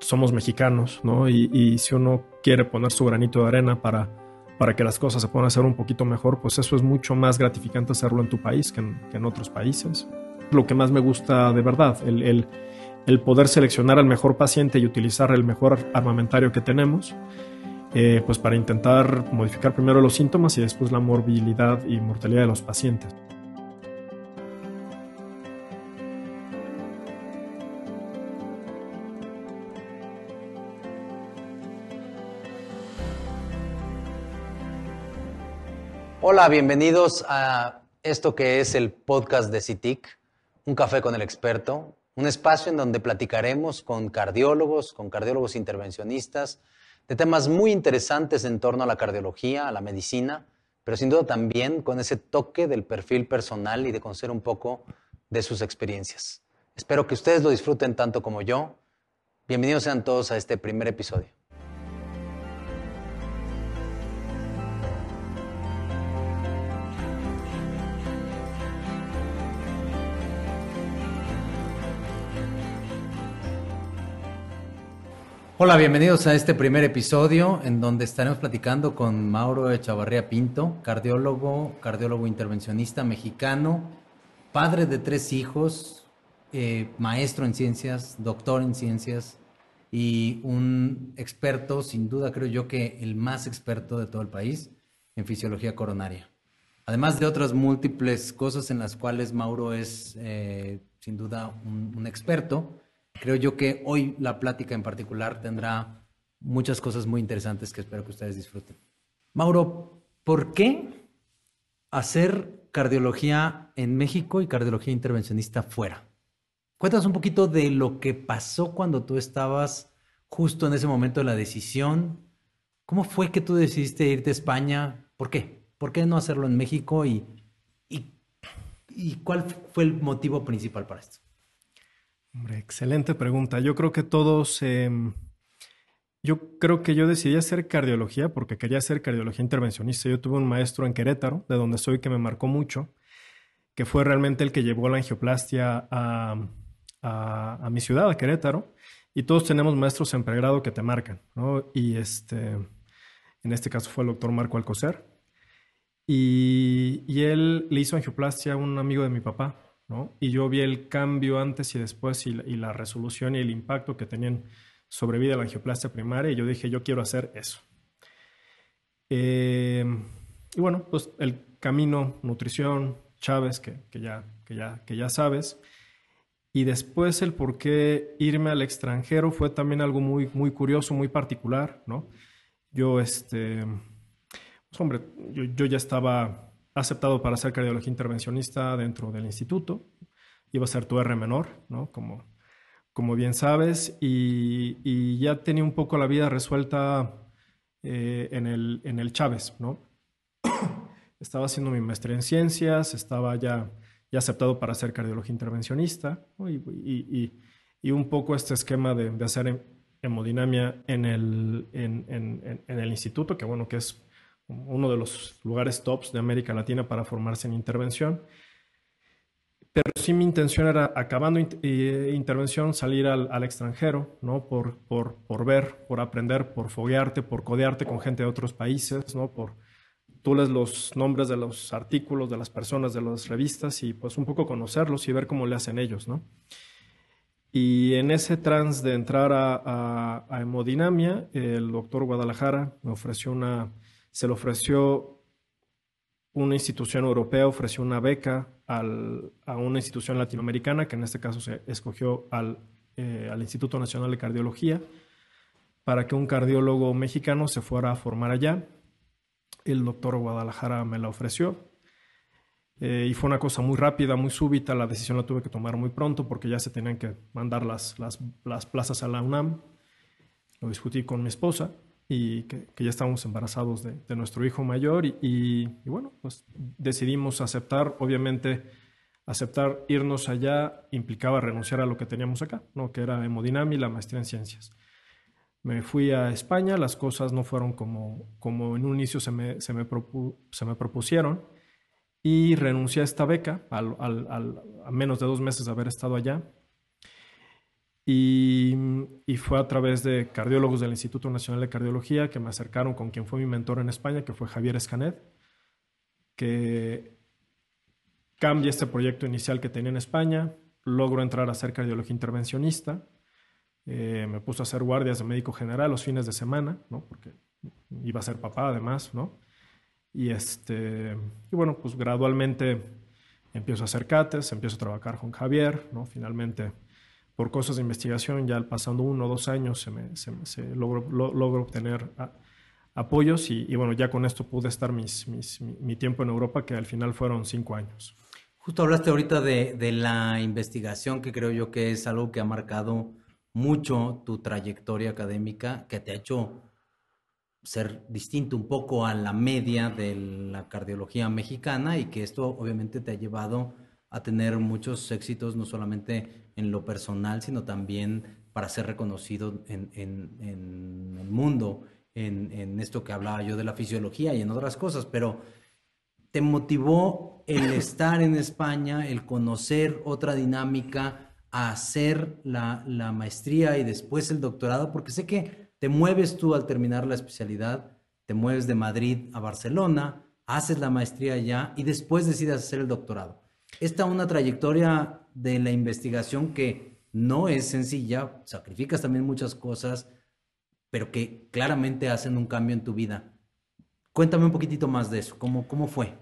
somos mexicanos, ¿no? Y, si uno quiere poner su granito de arena para, para que las cosas se puedan hacer un poquito mejor, pues eso es mucho más gratificante hacerlo en tu país que en, otros países. Lo que más me gusta de verdad, el, el, poder seleccionar al mejor paciente y utilizar el mejor armamentario que tenemos, eh, pues para intentar modificar primero los síntomas y después la morbilidad y mortalidad de los pacientes. Hola, bienvenidos a esto que es el podcast de CITIC, Un Café con el Experto, un espacio en donde platicaremos con cardiólogos, con cardiólogos intervencionistas, de temas muy interesantes en torno a la cardiología, a la medicina, pero sin duda también con ese toque del perfil personal y de conocer un poco de sus experiencias. Espero que ustedes lo disfruten tanto como yo. Bienvenidos sean todos a este primer episodio. Hola, bienvenidos a este primer episodio en donde estaremos platicando con Mauro Echavarría Pinto, cardiólogo, cardiólogo intervencionista mexicano, padre de tres hijos, eh, maestro en ciencias, doctor en ciencias y un experto, sin duda creo yo que el más experto de todo el país en fisiología coronaria. Además de otras múltiples cosas en las cuales Mauro es eh, sin duda un experto, Creo yo que hoy la plática en particular tendrá muchas cosas muy interesantes que espero que ustedes disfruten. Mauro, ¿por qué hacer cardiología en México y cardiología intervencionista fuera? Cuéntanos un poquito de lo que pasó cuando tú estabas justo en ese momento de la decisión. ¿Cómo fue que tú decidiste irte a España? ¿Por qué? ¿Por qué no hacerlo en México? ¿Y, y, y cuál fue el motivo principal para esto? Hombre, excelente pregunta. Yo creo que todos, em, yo creo que yo decidí hacer cardiología porque quería hacer cardiología intervencionista. Yo tuve un maestro en Querétaro, de donde soy, que me marcó mucho, que fue realmente el que llevó la angioplastia a, mi ciudad, a Querétaro. Y todos tenemos maestros en pregrado que te marcan, ¿no? Y este, en este caso fue el doctor Marco Alcocer. Y, y él le hizo angioplastia a un amigo de mi papá, y yo vi el cambio antes y después y la, resolución y el impacto que tenían sobre vida la angioplastia primaria y yo dije, yo quiero hacer eso. Em, y bueno, pues el camino, nutrición, Chávez, que, ya, que, ya, que ya sabes. Y después el por qué irme al extranjero fue también algo muy, muy curioso, muy particular, ¿no? Yo, este, pues hombre, yo ya estaba aceptado para hacer cardiología intervencionista dentro del instituto. Iba a ser tu R menor, ¿no? Como, como bien sabes, y, ya tenía un poco la vida resuelta eh, en, el, en el Chávez, ¿no? estaba haciendo mi maestría en ciencias, estaba ya, ya aceptado para hacer cardiología intervencionista, y, y, un poco este esquema de, de hacer hemodinamia en el, en, en, en el instituto, que bueno, que es uno de los lugares tops de América Latina para formarse en intervención. Pero sí mi intención era, acabando eh, intervención, salir al, extranjero, ¿no? Por, por, por, ver, por aprender, por foguearte, por codearte con gente de otros países, ¿no? Por tú lees los nombres de los artículos, de las personas, de las revistas y pues un poco conocerlos y ver cómo le hacen ellos, ¿no? Y en ese trans de entrar a, a hemodinamia, el doctor Guadalajara me ofreció una se le ofreció una institución europea, ofreció una beca a una institución latinoamericana, que en este caso se escogió eh, al, Instituto Nacional de Cardiología, para que un cardiólogo mexicano se fuera a formar allá. El doctor Guadalajara me la ofreció. Eh, y fue una cosa muy rápida, muy súbita. La decisión la tuve que tomar muy pronto porque ya se tenían que mandar las, las, las plazas a la UNAM. Lo discutí con mi esposa y que, ya estábamos embarazados de, nuestro hijo mayor y, bueno, pues decidimos aceptar, obviamente aceptar irnos allá implicaba renunciar a lo que teníamos acá, ¿no? que era hemodinamia y la maestría en ciencias. Me fui a España, las cosas no fueron como, como en un inicio se me, se me, se me propusieron y renuncié a esta beca al, al, a menos de dos meses de haber estado allá Y, fue a través de cardiólogos del Instituto Nacional de Cardiología que me acercaron con quien fue mi mentor en España, que fue Javier Escanet, que cambia este proyecto inicial que tenía en España, logro entrar a ser cardiología intervencionista, eh, me puso a hacer guardias de médico general los fines de semana, ¿no? Porque iba a ser papá además, ¿no? Y, este, y bueno, pues gradualmente empiezo a hacer cates, empiezo a trabajar con Javier, ¿no? Finalmente, por cosas de investigación, ya pasando uno o dos años se, me, se, logro, logro, obtener apoyos y, bueno, ya con esto pude estar mis, mis, mi, tiempo en Europa, que al final fueron cinco años. Justo hablaste ahorita de, de la investigación, que creo yo que es algo que ha marcado mucho tu trayectoria académica, que te ha hecho ser distinto un poco a la media de la cardiología mexicana y que esto obviamente te ha llevado a tener muchos éxitos, no solamente en lo personal, sino también para ser reconocido en, el mundo, en, en, esto que hablaba yo de la fisiología y en otras cosas, pero te motivó el estar en España, el conocer otra dinámica, a hacer la, maestría y después el doctorado? Porque sé que te mueves tú al terminar la especialidad, te mueves de Madrid a Barcelona, haces la maestría allá y después decides hacer el doctorado. Esta es una trayectoria de la investigación que no es sencilla, sacrificas también muchas cosas, pero que claramente hacen un cambio en tu vida. Cuéntame un poquitito más de eso, ¿cómo, cómo fue?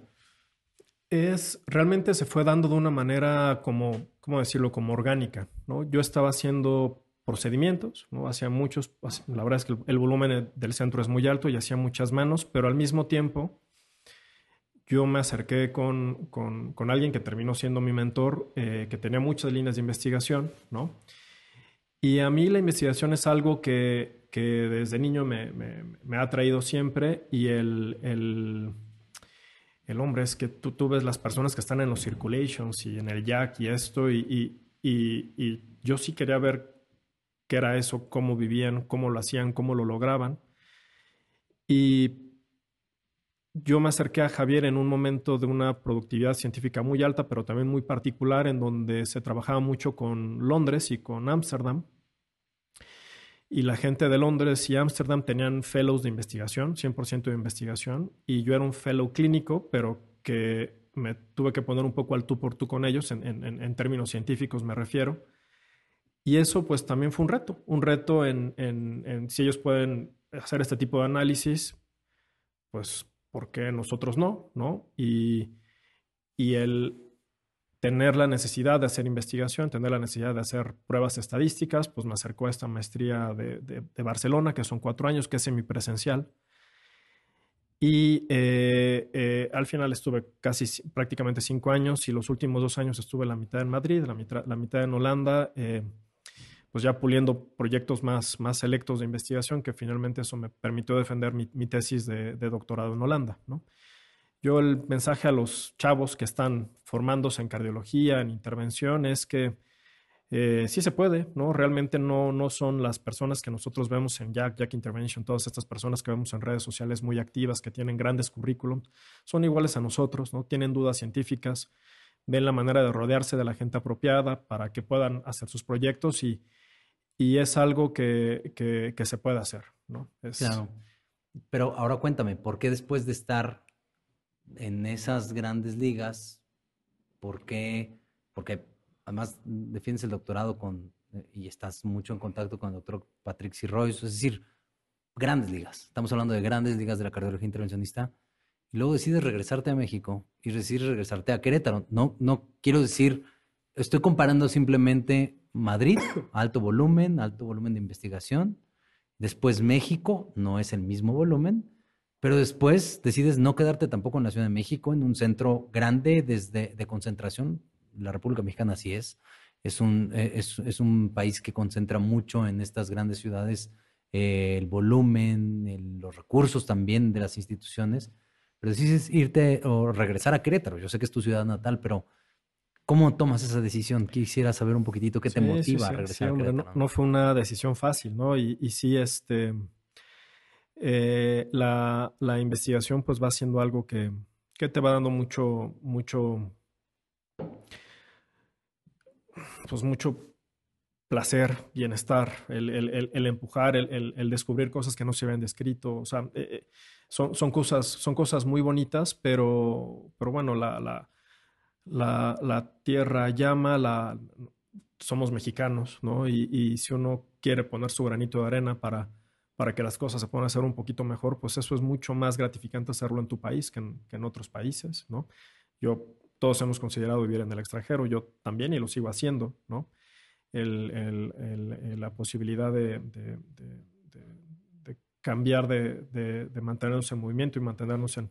Es, realmente se fue dando de una manera como ¿cómo decirlo?, como orgánica, ¿no? Yo estaba haciendo procedimientos, ¿no? Hacía muchos, la verdad es que el, volumen del centro es muy alto y hacía muchas manos, pero al mismo tiempo yo me acerqué con, con, alguien que terminó siendo mi mentor, eh, que tenía muchas líneas de investigación, ¿no? Y a mí la investigación es algo que, que desde niño me, ha atraído siempre y el, el el hombre es que tú, tú ves las personas que están en los circulations y en el jack y esto, y, yo sí quería ver qué era eso, cómo vivían, cómo lo hacían, cómo lo lograban. Y yo me acerqué a Javier en un momento de una productividad científica muy alta, pero también muy particular, en donde se trabajaba mucho con Londres y con Ámsterdam y la gente de Londres y Ámsterdam tenían fellows de investigación, 100% de investigación, y yo era un fellow clínico, pero que me tuve que poner un poco al tú por tú con ellos, en, términos científicos me refiero. Y eso pues también fue un reto, un reto en, si ellos pueden hacer este tipo de análisis, pues ¿por qué nosotros no? ¿no? Y, y el, tener la necesidad de hacer investigación, tener la necesidad de hacer pruebas estadísticas, pues me acercó a esta maestría de, Barcelona, que son cuatro años, que es semipresencial. Y eh, eh, al final estuve casi prácticamente cinco años y los últimos dos años estuve la mitad en Madrid, la mitad, la mitad en Holanda, eh, pues ya puliendo proyectos más, más selectos de investigación, que finalmente eso me permitió defender mi, tesis de, doctorado en Holanda. ¿no? Yo el mensaje a los chavos que están formándose en cardiología, en intervención, es que eh, sí se puede, ¿no? Realmente no, no son las personas que nosotros vemos en Jack, Jack Intervention, todas estas personas que vemos en redes sociales muy activas, que tienen grandes currículum, son iguales a nosotros, ¿no? Tienen dudas científicas, ven la manera de rodearse de la gente apropiada para que puedan hacer sus proyectos y, y es algo que, que, se puede hacer, ¿no? Claro. Pero ahora cuéntame, ¿por qué después de estar en esas grandes ligas, ¿por qué? Porque además defiendes el doctorado con, eh, y estás mucho en contacto con el doctor Patrick Siroy, es decir, grandes ligas. Estamos hablando de grandes ligas de la cardiología intervencionista. Y luego decides regresarte a México y decides regresarte a Querétaro. No, no quiero decir, estoy comparando simplemente Madrid, alto volumen, alto volumen de investigación. Después México, no es el mismo volumen pero después decides no quedarte tampoco en la Ciudad de México, en un centro grande desde, de concentración. La República Mexicana así es. Es un, eh, es, es un país que concentra mucho en estas grandes ciudades eh, el volumen, los recursos también de las instituciones. Pero decides irte o regresar a Querétaro. Yo sé que es tu ciudad natal, pero ¿Cómo tomas esa decisión? Quisiera saber un poquitito qué te motiva a regresar a Querétaro. No, fue una decisión fácil, ¿no? Y, y sí, este, eh, la, investigación pues va siendo algo que, te va dando mucho, mucho, pues mucho placer, bienestar, el, empujar, el, descubrir cosas que no se habían descrito. O sea, eh, eh, son, son, cosas, son cosas muy bonitas, pero, pero bueno, la, la, la, tierra llama, la, somos mexicanos, ¿no? Y, si uno quiere poner su granito de arena para, para que las cosas se puedan hacer un poquito mejor, pues eso es mucho más gratificante hacerlo en tu país que en, otros países, ¿no? Yo, todos hemos considerado vivir en el extranjero, yo también y lo sigo haciendo, ¿no? el, la posibilidad de, cambiar, de, mantenernos en movimiento y mantenernos en,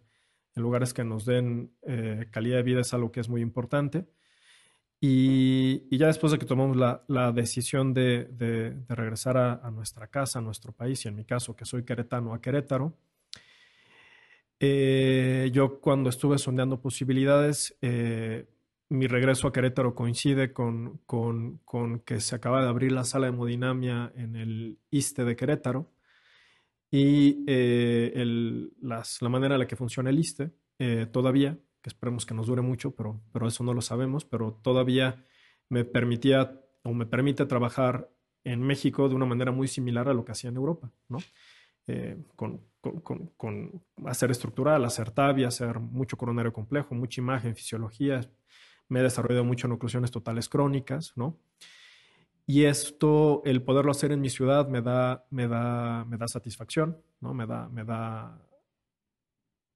lugares que nos den eh, calidad de vida es algo que es muy importante. Y, ya después de que tomamos la, decisión de, regresar a, nuestra casa, a nuestro país, y en mi caso que soy queretano a Querétaro, eh, yo cuando estuve sondeando posibilidades, eh, mi regreso a Querétaro coincide con, que se acaba de abrir la sala de hemodinamia en el ISTE de Querétaro y eh, la manera en la que funciona el ISTE eh, todavía, que esperemos que nos dure mucho, pero, eso no lo sabemos, pero todavía me permitía o me permite trabajar en México de una manera muy similar a lo que hacía en Europa, ¿no? Eh, con, hacer estructural, hacer TAVI, hacer mucho coronario complejo, mucha imagen, fisiología, me he desarrollado mucho en oclusiones totales crónicas, ¿no? Y esto, el poderlo hacer en mi ciudad me da, me da, me da satisfacción, ¿no? Me da, me da...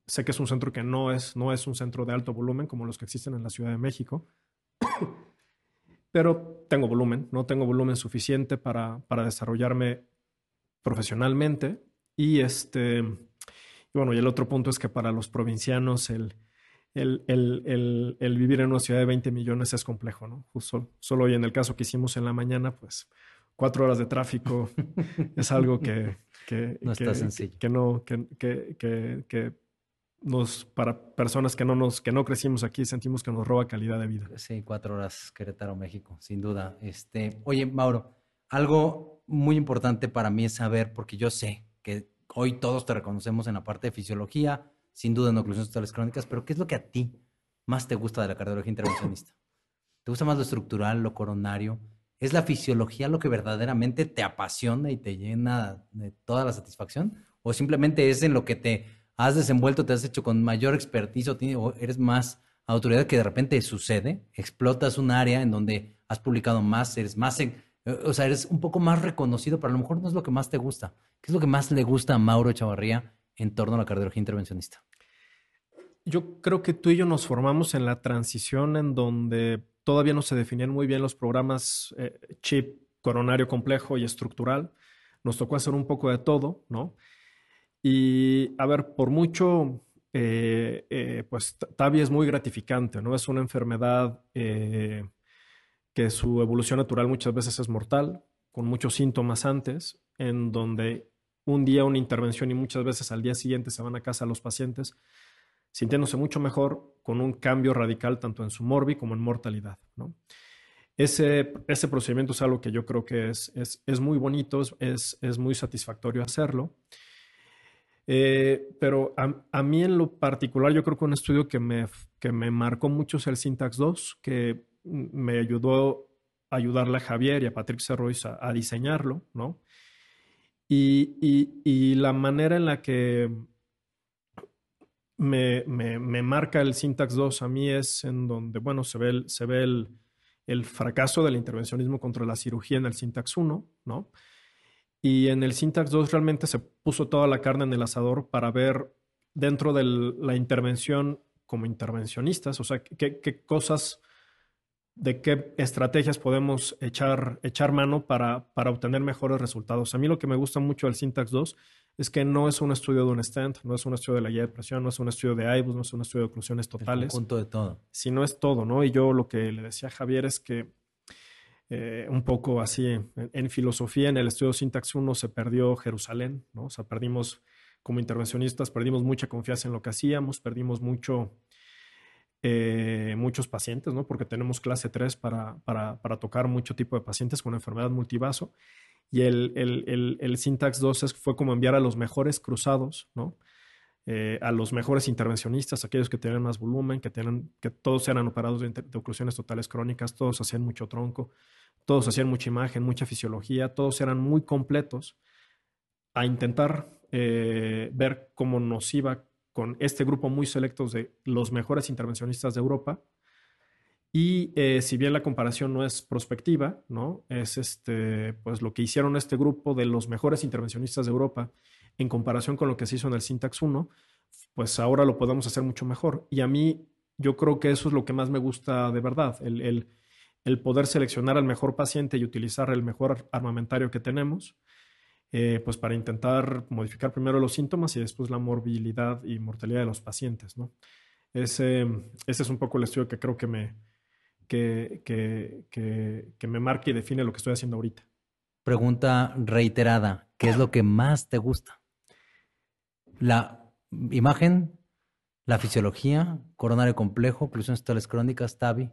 Sé que es un centro que no es, no es un centro de alto volumen como los que existen en la Ciudad de México, pero tengo volumen, ¿no? Tengo volumen suficiente para, para desarrollarme profesionalmente. Y este, bueno, y el otro punto es que para los provincianos el, el, vivir en una ciudad de 20 millones es complejo, ¿no? Justo, solo hoy en el caso que hicimos en la mañana, pues cuatro horas de tráfico es algo que, no está sencillo. Que, no, que, nos, para personas que no nos, que no crecimos aquí, sentimos que nos roba calidad de vida. Sí, cuatro horas Querétaro, México, sin duda. Este, oye, Mauro, algo muy importante para mí es saber, porque yo sé que hoy todos te reconocemos en la parte de fisiología, sin duda en oclusiones totales crónicas, pero ¿qué es lo que a ti más te gusta de la cardiología intervencionista? ¿Te gusta más lo estructural, lo coronario? ¿Es la fisiología lo que verdaderamente te apasiona y te llena de toda la satisfacción? ¿O simplemente es en lo que te has desenvuelto, te has hecho con mayor expertise o eres más autoridad que de repente sucede? Explotas un área en donde has publicado más, eres más, o sea, eres un poco más reconocido, pero a lo mejor no es lo que más te gusta. ¿Qué es lo que más le gusta a Mauro Chavarría en torno a la cardiología intervencionista? Yo creo que tú y yo nos formamos en la transición en donde todavía no se definían muy bien los programas eh, chip, coronario complejo y estructural. Nos tocó hacer un poco de todo, ¿no? Y a ver, por mucho, eh, eh, pues TAVI es muy gratificante, ¿no? Es una enfermedad que su evolución natural muchas veces es mortal, con muchos síntomas antes, en donde un día una intervención y muchas veces al día siguiente se van a casa los pacientes sintiéndose mucho mejor con un cambio radical tanto en su morbi como en mortalidad. ¿no? Ese, ese procedimiento es algo que yo creo que es, es, muy bonito, es, es, muy satisfactorio hacerlo. Eh, pero a, mí en lo particular, yo creo que un estudio que me, que me marcó mucho es el Syntax 2, que me ayudó a ayudarle a Javier y a Patrick Cerrois a, a diseñarlo, ¿no? Y, la manera en la que me, marca el Syntax 2 a mí es en donde, bueno, se ve, el, se ve el, fracaso del intervencionismo contra la cirugía en el Syntax 1, ¿no? Y en el Syntax 2 realmente se puso toda la carne en el asador para ver dentro de la intervención como intervencionistas, o sea, qué cosas de qué estrategias podemos echar, echar mano para, para, obtener mejores resultados. A mí lo que me gusta mucho del Syntax 2 es que no es un estudio de un stent, no es un estudio de la guía de presión, no es un estudio de IBUS, no es un estudio de oclusiones totales. Un punto de todo. Sino es todo, ¿no? Y yo lo que le decía a Javier es que eh, un poco así, en, en, filosofía, en el estudio Syntax 1 se perdió Jerusalén, ¿no? O sea, perdimos como intervencionistas, perdimos mucha confianza en lo que hacíamos, perdimos mucho eh, muchos pacientes, ¿no? Porque tenemos clase 3 para, para, para, tocar mucho tipo de pacientes con enfermedad multivaso. Y el, el, el, el Syntax 2 fue como enviar a los mejores cruzados, ¿no? eh, a los mejores intervencionistas, aquellos que tenían más volumen, que, tenían, que todos eran operados de, de oclusiones totales crónicas, todos hacían mucho tronco, todos hacían mucha imagen, mucha fisiología, todos eran muy completos, a intentar eh, ver cómo nos iba con este grupo muy selectos de los mejores intervencionistas de Europa. Y eh, si bien la comparación no es prospectiva, ¿no? Es este, pues lo que hicieron este grupo de los mejores intervencionistas de Europa en comparación con lo que se hizo en el Syntax 1, pues ahora lo podemos hacer mucho mejor. Y a mí yo creo que eso es lo que más me gusta de verdad, el, el, poder seleccionar al mejor paciente y utilizar el mejor armamentario que tenemos, eh, pues para intentar modificar primero los síntomas y después la morbilidad y mortalidad de los pacientes. ¿no? Ese, es un poco el estudio que creo que me, que, que, que me marca y define lo que estoy haciendo ahorita. Pregunta reiterada, ¿qué es lo que más te gusta? la imagen, la fisiología, coronario complejo, oclusiones totales crónicas, TAVI.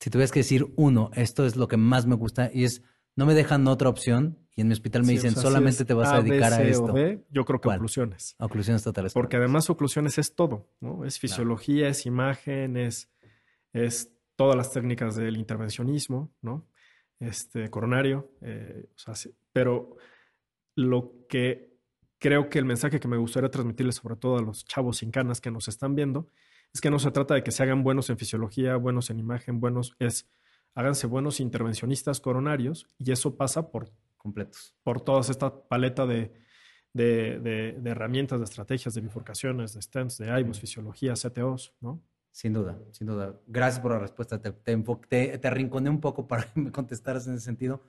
Si tuvieras que decir uno, esto es lo que más me gusta y es, no me dejan otra opción y en mi hospital me dicen, solamente te vas a, dedicar a esto. yo creo que oclusiones. Oclusiones totales. Porque además oclusiones es todo, ¿no? Es fisiología, es imagen, es, es todas las técnicas del intervencionismo, ¿no? Este, coronario, eh, pero lo que creo que el mensaje que me gustaría transmitirles, sobre todo a los chavos sin canas que nos están viendo, es que no se trata de que se hagan buenos en fisiología, buenos en imagen, buenos, es háganse buenos intervencionistas coronarios y eso pasa por completos, por toda esta paleta de, de, herramientas, de estrategias, de bifurcaciones, de stents, de IVOS, fisiología, CTOs, ¿no? Sin duda, sin duda. Gracias por la respuesta. Te, te, te, te arrinconé un poco para que me contestaras en ese sentido.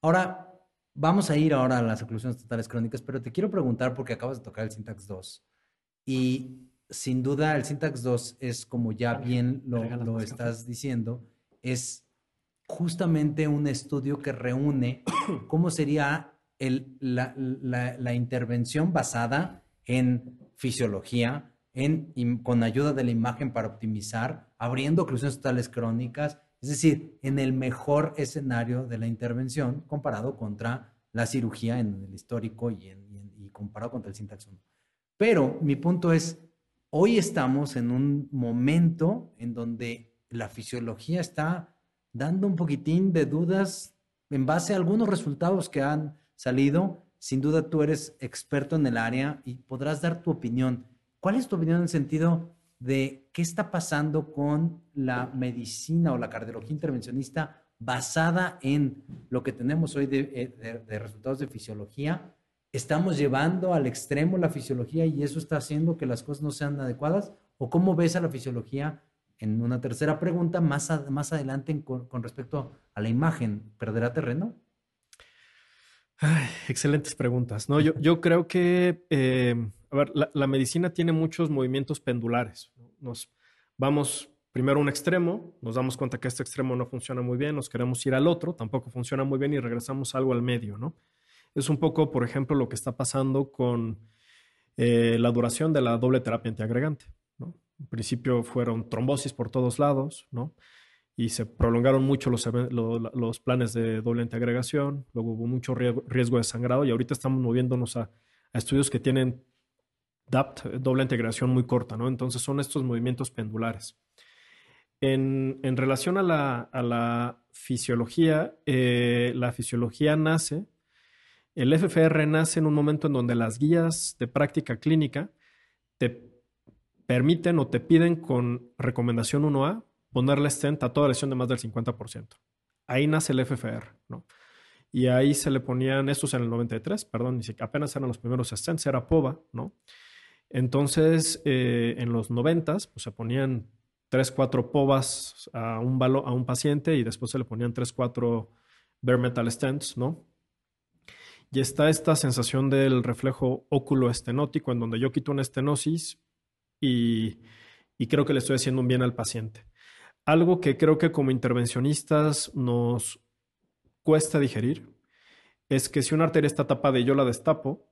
Ahora, Vamos a ir ahora a las oclusiones totales crónicas, pero te quiero preguntar porque acabas de tocar el Syntax 2. Y sin duda el Syntax 2 es, como ya bien lo, estás diciendo, es justamente un estudio que reúne cómo sería la, intervención basada en fisiología, con ayuda de la imagen para optimizar, abriendo oclusiones totales crónicas, es decir, en el mejor escenario de la intervención comparado contra la cirugía en el histórico y, comparado contra el Syntax 1. Pero mi punto es, hoy estamos en un momento en donde la fisiología está dando un poquitín de dudas en base a algunos resultados que han salido. Sin duda tú eres experto en el área y podrás dar tu opinión. ¿Cuál es tu opinión en el sentido de qué está pasando con la medicina o la cardiología intervencionista basada en lo que tenemos hoy eh, de, resultados de fisiología. ¿Estamos llevando al extremo la fisiología y eso está haciendo que las cosas no sean adecuadas? ¿O cómo ves a la fisiología en una tercera pregunta más, más adelante con, respecto a la imagen? ¿Perderá terreno? excelentes preguntas. No, yo, yo creo que, eh, a ver, la, medicina tiene muchos movimientos pendulares. Nos vamos primero a un extremo, nos damos cuenta que este extremo no funciona muy bien, nos queremos ir al otro, tampoco funciona muy bien y regresamos algo al medio, ¿no? Es un poco, por ejemplo, lo que está pasando con eh, la duración de la doble terapia antiagregante, ¿no? En principio fueron trombosis por todos lados, ¿no? y se prolongaron mucho los, planes de doble antiagregación, luego hubo mucho riesgo de sangrado y ahorita estamos moviéndonos a, estudios que tienen DAPT, doble integración muy corta, ¿no? Entonces son estos movimientos pendulares. En, relación a la, a la fisiología, eh, la fisiología nace, el FFR nace en un momento en donde las guías de práctica clínica te permiten o te piden con recomendación 1A ponerle stent a toda lesión de más del 50%. Ahí nace el FFR, ¿no? Y ahí se le ponían, estos en el 93, perdón, ni siquiera, apenas eran los primeros stents, era POVA, ¿no? Entonces, eh, en los 90 pues se ponían 3, 4 POVAs a un, a un paciente y después se le ponían 3, 4 bare metal stents, ¿no? Y está esta sensación del reflejo óculo-estenótico, en donde yo quito una estenosis y, creo que le estoy haciendo un bien al paciente. Algo que creo que como intervencionistas nos cuesta digerir es que si una arteria está tapada y yo la destapo,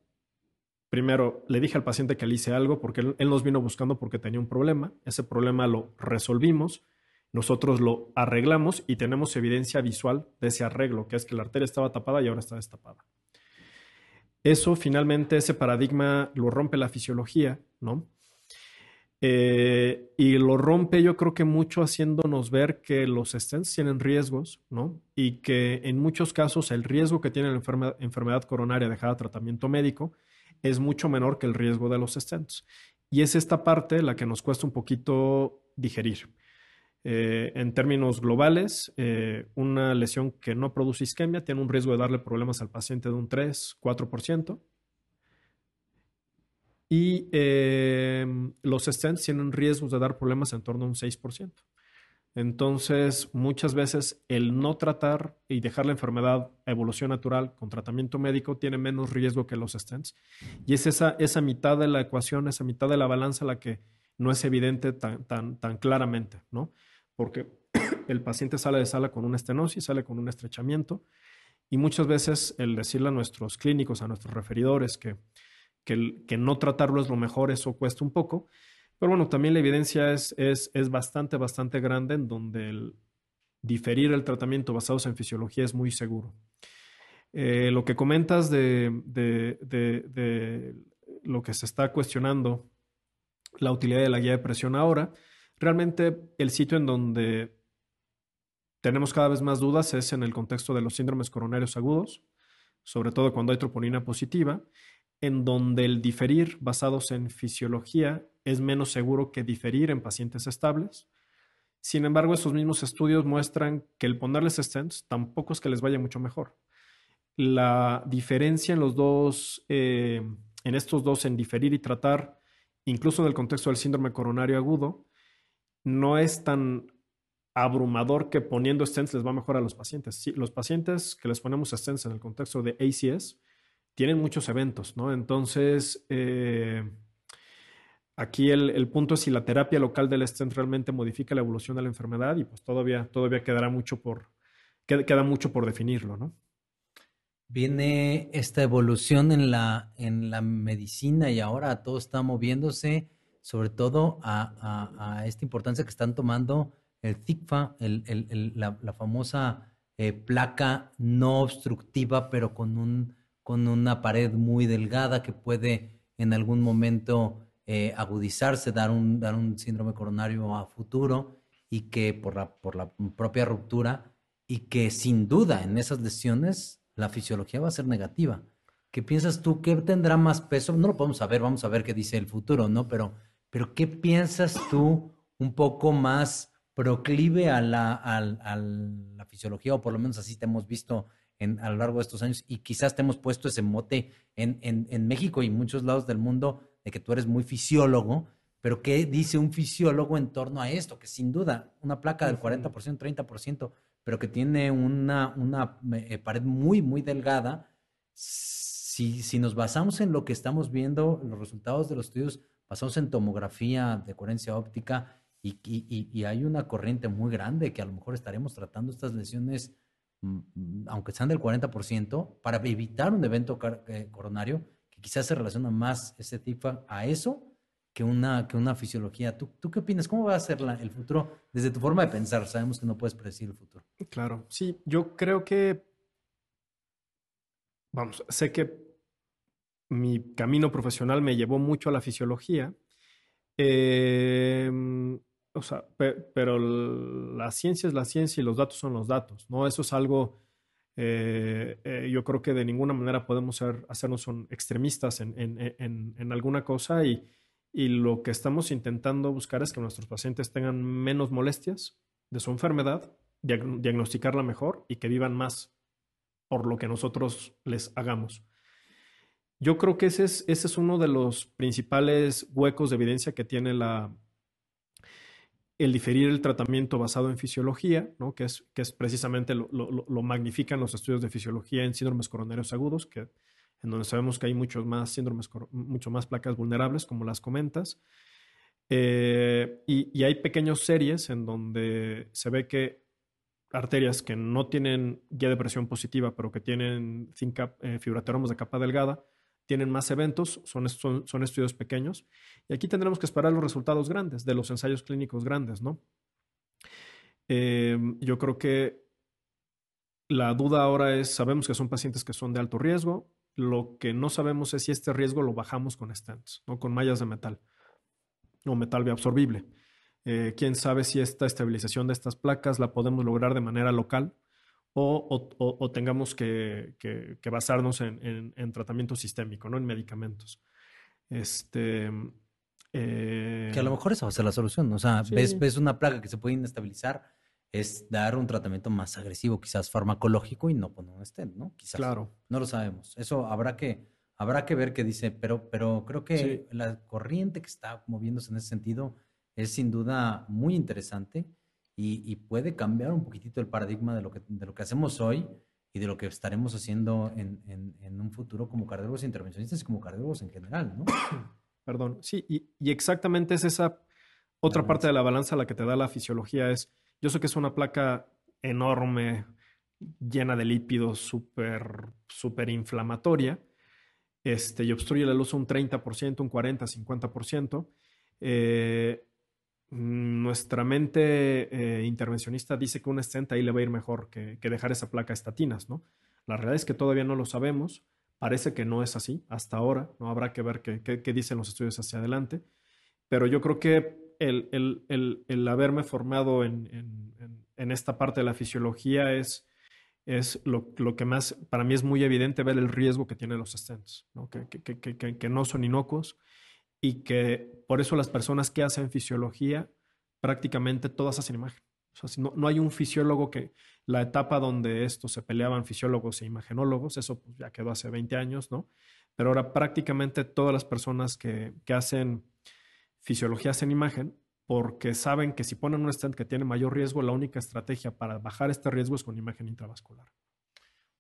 primero le dije al paciente que le hice algo porque él, nos vino buscando porque tenía un problema, ese problema lo resolvimos, nosotros lo arreglamos y tenemos evidencia visual de ese arreglo, que es que la arteria estaba tapada y ahora está destapada. Eso finalmente, ese paradigma lo rompe la fisiología, ¿no? Eh, y lo rompe yo creo que mucho haciéndonos ver que los stents tienen riesgos, ¿no? Y que en muchos casos el riesgo que tiene la enfermedad coronaria dejada tratamiento médico es mucho menor que el riesgo de los stents. Y es esta parte la que nos cuesta un poquito digerir. Eh, en términos globales, eh, una lesión que no produce isquemia tiene un riesgo de darle problemas al paciente de un 3, 4%. Y eh, los stents tienen riesgos de dar problemas en torno a un 6%. Entonces, muchas veces el no tratar y dejar la enfermedad a evolución natural con tratamiento médico tiene menos riesgo que los stents. Y es esa, esa mitad de la ecuación, esa mitad de la balanza la que no es evidente tan, tan, tan claramente, ¿no? porque el paciente sale de sala con una estenosis, sale con un estrechamiento y muchas veces el decirle a nuestros clínicos, a nuestros referidores que, que, no tratarlo es lo mejor, eso cuesta un poco. Pero bueno, también la evidencia es, es, es bastante, bastante grande en donde el diferir el tratamiento basados en fisiología es muy seguro. Eh, lo que comentas de, de, lo que se está cuestionando, la utilidad de la guía de presión ahora, Realmente el sitio en donde tenemos cada vez más dudas es en el contexto de los síndromes coronarios agudos, sobre todo cuando hay troponina positiva, en donde el diferir basados en fisiología es menos seguro que diferir en pacientes estables. Sin embargo, esos mismos estudios muestran que el ponerles stents tampoco es que les vaya mucho mejor. La diferencia en los dos, eh, en estos dos, en diferir y tratar, incluso en el contexto del síndrome coronario agudo, no es tan abrumador que poniendo stents les va mejor a los pacientes. los pacientes que les ponemos stents en el contexto de ACS tienen muchos eventos, ¿no? Entonces, eh, aquí el, punto es si la terapia local del stent realmente modifica la evolución de la enfermedad y pues todavía, todavía quedará mucho por, queda, mucho por definirlo, ¿no? Viene esta evolución en la, en la medicina y ahora todo está moviéndose sobre todo a, esta importancia que están tomando el CICFA, la, famosa eh, placa no obstructiva, pero con, un, con una pared muy delgada que puede en algún momento eh, agudizarse, dar un, dar un síndrome coronario a futuro y que por la, por la propia ruptura y que sin duda en esas lesiones la fisiología va a ser negativa. ¿Qué piensas tú? ¿Qué tendrá más peso? No lo podemos saber, vamos a ver qué dice el futuro, ¿no? Pero pero ¿qué piensas tú un poco más proclive a la, fisiología, o por lo menos así te hemos visto en, a lo largo de estos años, y quizás te hemos puesto ese mote en, en, México y muchos lados del mundo de que tú eres muy fisiólogo, pero ¿qué dice un fisiólogo en torno a esto? Que sin duda, una placa del 40%, 30%, pero que tiene una, una eh, pared muy, muy delgada, si, si nos basamos en lo que estamos viendo, los resultados de los estudios pasamos en tomografía de coherencia óptica y, hay una corriente muy grande que a lo mejor estaremos tratando estas lesiones, aunque sean del 40%, para evitar un evento eh, coronario que quizás se relaciona más ese tipo a eso que una, que una fisiología. ¿Tú, ¿Tú qué opinas? ¿Cómo va a ser el futuro desde tu forma de pensar? Sabemos que no puedes predecir el futuro. Claro, sí, yo creo que, vamos, sé que mi camino profesional me llevó mucho a la fisiología. Em, o sea, pero la ciencia es la ciencia y los datos son los datos, ¿no? Eso es algo, eh, eh, yo creo que de ninguna manera podemos ser, hacernos extremistas en, en, en, alguna cosa y, y, lo que estamos intentando buscar es que nuestros pacientes tengan menos molestias de su enfermedad, diagnosticarla mejor y que vivan más por lo que nosotros les hagamos. Yo creo que ese es, ese es uno de los principales huecos de evidencia que tiene la, el diferir el tratamiento basado en fisiología, ¿no? que, es, que es precisamente lo, lo, magnifican los estudios de fisiología en síndromes coronarios agudos, que, en donde sabemos que hay muchos más síndromes, mucho más placas vulnerables, como las comentas. Eh, y, hay pequeñas series en donde se ve que arterias que no tienen guía de presión positiva, pero que tienen eh, de capa delgada, tienen más eventos, son, son, estudios pequeños, y aquí tendremos que esperar los resultados grandes, de los ensayos clínicos grandes, ¿no? Em, yo creo que la duda ahora es, sabemos que son pacientes que son de alto riesgo, Lo que no sabemos es si este riesgo lo bajamos con stents, ¿no? con mallas de metal o metal bioabsorbible. Eh, quién sabe si esta estabilización de estas placas la podemos lograr de manera local o, tengamos que, basarnos en, tratamiento sistémico, ¿no? en medicamentos. Este, eh, que a lo mejor esa va a ser la solución. O sea, ves, ves una placa que se puede inestabilizar, es dar un tratamiento más agresivo, quizás farmacológico y no poner un stent, ¿no? Quizás. Claro. No lo sabemos. Eso habrá que, habrá que ver qué dice, pero, pero creo que la corriente que está moviéndose en ese sentido es sin duda muy interesante y, puede cambiar un poquitito el paradigma de lo que, de lo que hacemos hoy y de lo que estaremos haciendo en, en, un futuro como cardiólogos intervencionistas y como cardiólogos en general, ¿no? Perdón, sí, y, y exactamente es esa otra parte de la balanza la que te da la fisiología, es yo sé que es una placa enorme, llena de lípidos, súper, súper inflamatoria, este, y obstruye la luz un 30%, un 40%, 50%. Eh, nuestra mente eh, intervencionista dice que un stent ahí le va a ir mejor que, dejar esa placa estatinas, ¿no? La realidad es que todavía no lo sabemos. Parece que no es así hasta ahora, ¿no? Habrá que ver qué dicen los estudios hacia adelante. Pero yo creo que el, haberme formado en, esta parte de la fisiología es, es lo, que más, para mí es muy evidente ver el riesgo que tienen los stents, Que, no son inocuos y que por eso las personas que hacen fisiología prácticamente todas hacen imagen. no, no, hay un fisiólogo que la etapa donde esto se peleaban fisiólogos e imagenólogos, eso pues, ya quedó hace 20 años, ¿no? Pero ahora prácticamente todas las personas que, que hacen fisiologías en imagen porque saben que si ponen un stent que tiene mayor riesgo, la única estrategia para bajar este riesgo es con imagen intravascular.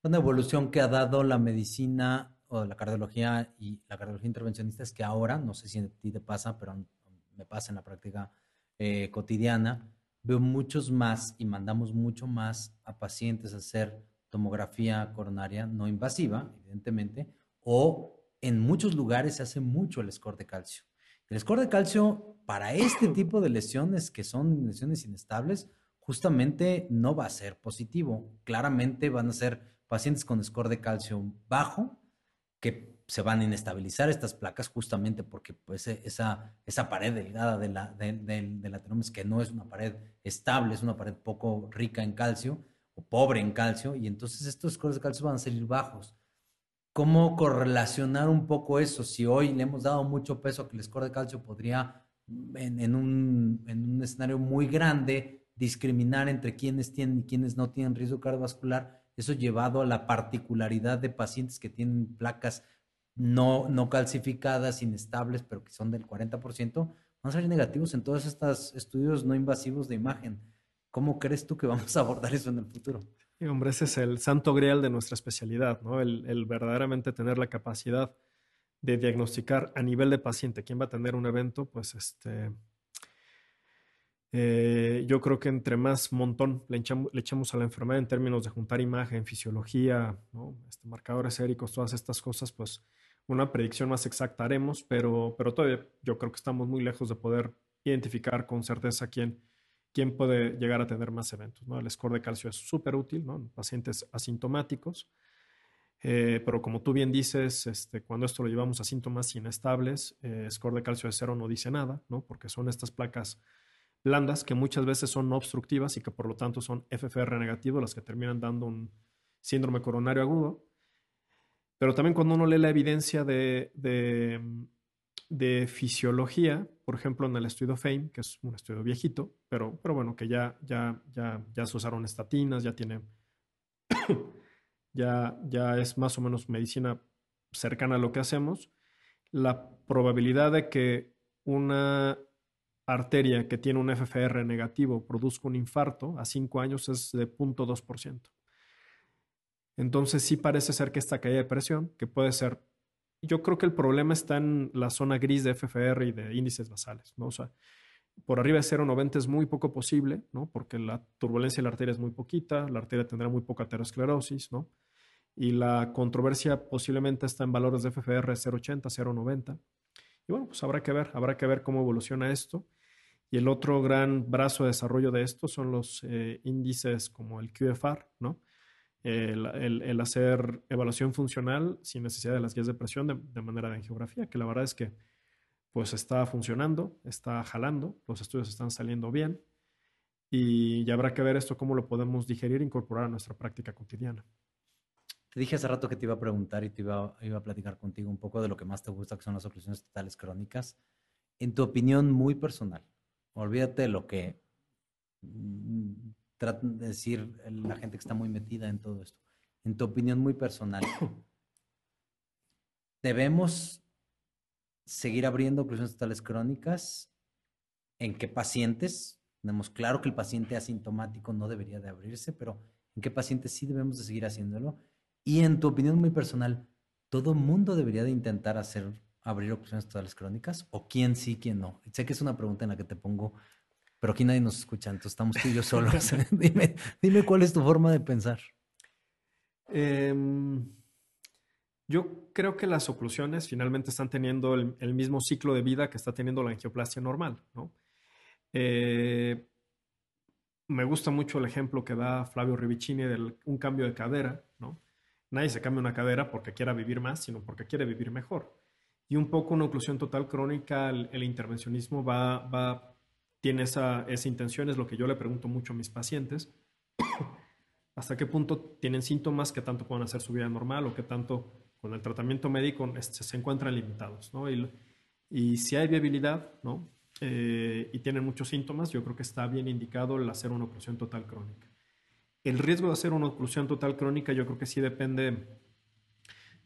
Una evolución que ha dado la medicina o la cardiología y la cardiología intervencionista es que ahora, no sé si a ti te pasa, pero me pasa en la práctica eh, cotidiana, veo muchos más y mandamos mucho más a pacientes a hacer tomografía coronaria no invasiva, evidentemente, o en muchos lugares se hace mucho el score de calcio. El score de calcio para este tipo de lesiones que son lesiones inestables, justamente no va a ser positivo. Claramente van a ser pacientes con score de calcio bajo que se van a inestabilizar estas placas justamente porque pues, e, esa, esa pared delgada de la, de, de, la que no es una pared estable, es una pared poco rica en calcio o pobre en calcio, y entonces estos scores de calcio van a salir bajos. ¿Cómo correlacionar un poco eso? Si hoy le hemos dado mucho peso a que el score de calcio podría, en, un, en un, escenario muy grande, discriminar entre quienes tienen y quienes no tienen riesgo cardiovascular, eso llevado a la particularidad de pacientes que tienen placas no, no calcificadas, inestables, pero que son del 40%, van a ser negativos en todos estos estudios no invasivos de imagen. ¿Cómo crees tú que vamos a abordar eso en el futuro? hombre, ese es el santo grial de nuestra especialidad, ¿no? El, verdaderamente tener la capacidad de diagnosticar a nivel de paciente quién va a tener un evento, pues este, eh, yo creo que entre más montón le echamos, a la enfermedad en términos de juntar imagen, fisiología, este, marcadores séricos, todas estas cosas, pues una predicción más exacta haremos, pero, pero todavía yo creo que estamos muy lejos de poder identificar con certeza quién, quién puede llegar a tener más eventos. El score de calcio es súper útil ¿no? en pacientes asintomáticos, eh, pero como tú bien dices, este, cuando esto lo llevamos a síntomas inestables, eh, score de calcio de cero no dice nada, porque son estas placas blandas que muchas veces son no obstructivas y que por lo tanto son FFR negativo, las que terminan dando un síndrome coronario agudo. Pero también cuando uno lee la evidencia de de fisiología, por ejemplo, en el estudio FAME, que es un estudio viejito, pero, pero bueno, que ya, ya, ya, ya se usaron estatinas, ya tiene, ya, ya es más o menos medicina cercana a lo que hacemos, la probabilidad de que una arteria que tiene un FFR negativo produzca un infarto a 5 años es de 0.2%. Entonces sí parece ser que esta caída de presión, que puede ser yo creo que el problema está en la zona gris de FFR y de índices basales, ¿no? O sea, por arriba de 0,90 es muy poco posible, ¿no? Porque la turbulencia de la arteria es muy poquita, la arteria tendrá muy poca aterosclerosis, ¿no? Y la controversia posiblemente está en valores de FFR 0,80, 0,90. Y bueno, pues habrá que ver, habrá que ver cómo evoluciona esto. Y el otro gran brazo de desarrollo de esto son los eh, índices como el QFR, ¿no? el, hacer evaluación funcional sin necesidad de las guías de presión de, manera de angiografía, que la verdad es que pues está funcionando, está jalando, los estudios están saliendo bien y ya habrá que ver esto cómo lo podemos digerir e incorporar a nuestra práctica cotidiana. Te dije hace rato que te iba a preguntar y te iba, iba a platicar contigo un poco de lo que más te gusta, que son las oclusiones totales crónicas. En tu opinión muy personal, olvídate de lo que mm, tratan de decir la gente que está muy metida en todo esto. En tu opinión muy personal, ¿debemos seguir abriendo oclusiones totales crónicas? ¿En qué pacientes? Tenemos claro que el paciente asintomático no debería de abrirse, pero ¿en qué pacientes sí debemos de seguir haciéndolo? Y en tu opinión muy personal, ¿todo mundo debería de intentar hacer abrir oclusiones totales crónicas? ¿O quién sí, quién no? Sé que es una pregunta en la que te pongo pero aquí nadie nos escucha, entonces estamos tú y yo solos. dime, dime cuál es tu forma de pensar. Em, yo creo que las oclusiones finalmente están teniendo el, mismo ciclo de vida que está teniendo la angioplastia normal, ¿no? Eh, me gusta mucho el ejemplo que da Flavio Rivicini de un cambio de cadera, ¿no? Nadie se cambia una cadera porque quiera vivir más, sino porque quiere vivir mejor. Y un poco una oclusión total crónica, el, intervencionismo va, va tiene esa, esa intención, es lo que yo le pregunto mucho a mis pacientes. ¿Hasta qué punto tienen síntomas que tanto pueden hacer su vida normal o que tanto con el tratamiento médico se encuentran limitados? ¿no? Y, y, si hay viabilidad ¿no? Eh, y tienen muchos síntomas, yo creo que está bien indicado el hacer una oclusión total crónica. El riesgo de hacer una oclusión total crónica yo creo que sí depende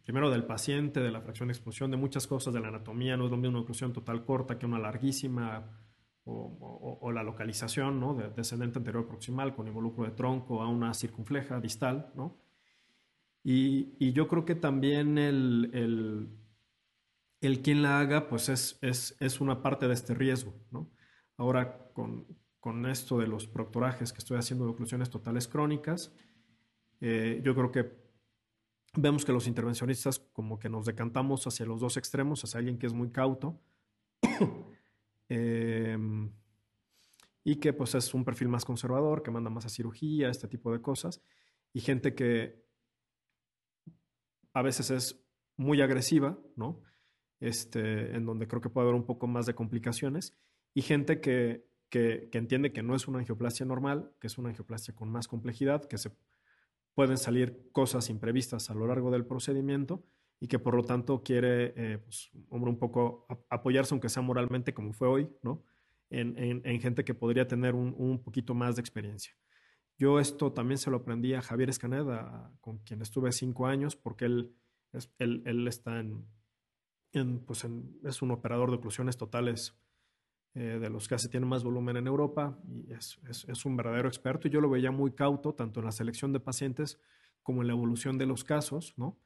primero del paciente, de la fracción de explosión, de muchas cosas, de la anatomía. No es lo mismo una oclusión total corta que una larguísima o, la localización ¿no? de descendente anterior proximal con involucro de tronco a una circunfleja distal. ¿no? Y, yo creo que también el, el, el, quien la haga pues es, es, es, una parte de este riesgo. ¿no? Ahora, con, con, esto de los proctorajes que estoy haciendo de oclusiones totales crónicas, eh, yo creo que vemos que los intervencionistas como que nos decantamos hacia los dos extremos, hacia alguien que es muy cauto Em, y que pues es un perfil más conservador, que manda más a cirugía, este tipo de cosas, y gente que a veces es muy agresiva, ¿no? Este, en donde creo que puede haber un poco más de complicaciones, y gente que, que, que entiende que no es una angioplastia normal, que es una angioplastia con más complejidad, que se pueden salir cosas imprevistas a lo largo del procedimiento y que por lo tanto quiere, eh, pues, hombre, un poco apoyarse, aunque sea moralmente, como fue hoy, ¿no? En, en, gente que podría tener un, un, poquito más de experiencia. Yo esto también se lo aprendí a Javier Escaneda, con quien estuve cinco años, porque él, él, él está en, en pues es un operador de oclusiones totales eh, de los que hace tiene más volumen en Europa y es, es, un verdadero experto y yo lo veía muy cauto tanto en la selección de pacientes como en la evolución de los casos, ¿no?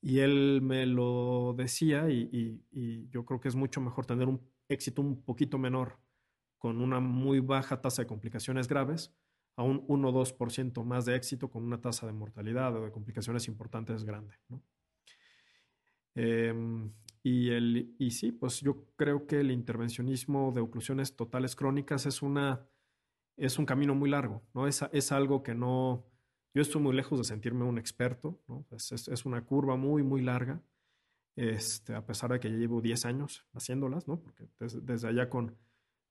Y él me lo decía y, yo creo que es mucho mejor tener un éxito un poquito menor con una muy baja tasa de complicaciones graves a un 1 o 2% más de éxito con una tasa de mortalidad o de complicaciones importantes grande. Em, y, el, y sí, pues yo creo que el intervencionismo de oclusiones totales crónicas es, una, es un camino muy largo, ¿no? Es, es algo que no, yo estoy muy lejos de sentirme un experto, ¿no? es, una curva muy, muy larga, este, a pesar de que ya llevo 10 años haciéndolas, ¿no? porque desde, allá con,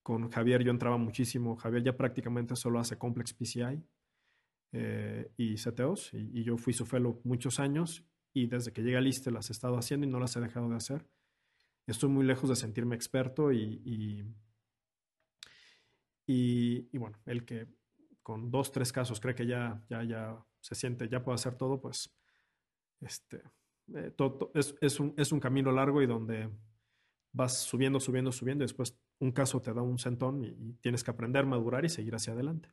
con Javier yo entraba muchísimo. Javier ya prácticamente solo hace complex PCI eh, y CTOs, y, yo fui su fellow muchos años, y desde que llegué a Liste las he estado haciendo y no las he dejado de hacer. Estoy muy lejos de sentirme experto y, y, y bueno, el que con dos, tres casos cree que ya, ya, ya se siente, ya puede hacer todo, pues este, eh, todo, es, es, un, es un camino largo y donde vas subiendo, subiendo, subiendo y después un caso te da un sentón y, tienes que aprender, madurar y seguir hacia adelante.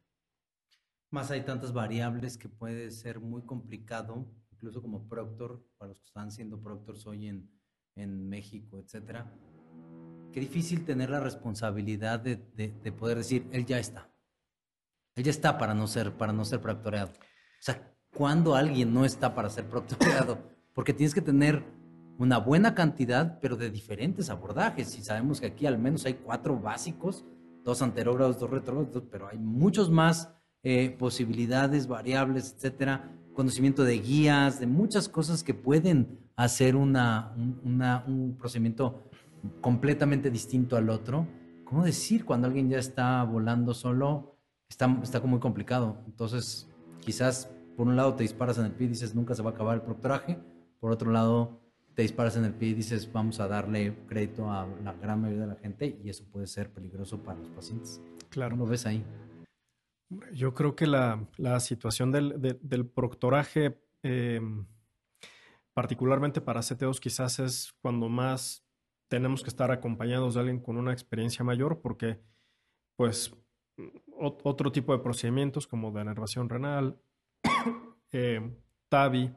Más hay tantas variables que puede ser muy complicado, incluso como proctor, para los que están siendo proctors hoy en, en México, etcétera. Qué difícil tener la responsabilidad de, de, de poder decir, él ya está él ya está para no ser, para no ser proctoreado. O sea, ¿cuándo alguien no está para ser proctoreado? Porque tienes que tener una buena cantidad, pero de diferentes abordajes. Y sabemos que aquí al menos hay cuatro básicos, dos anterógrafos, dos retrógrados, pero hay muchos más eh, posibilidades, variables, etcétera. Conocimiento de guías, de muchas cosas que pueden hacer una, un procedimiento completamente distinto al otro. ¿Cómo decir cuando alguien ya está volando solo? Está, está muy complicado. Entonces, quizás por un lado te disparas en el pie y dices nunca se va a acabar el proctoraje, por otro lado te disparas en el pie y dices vamos a darle crédito a la gran mayoría de la gente y eso puede ser peligroso para los pacientes. Claro. ¿Cómo lo ves ahí? Yo creo que la, situación del, proctoraje, em, particularmente para CTOs, quizás es cuando más tenemos que estar acompañados de alguien con una experiencia mayor, porque pues otro tipo de procedimientos como de enervación renal, eh, TAVI,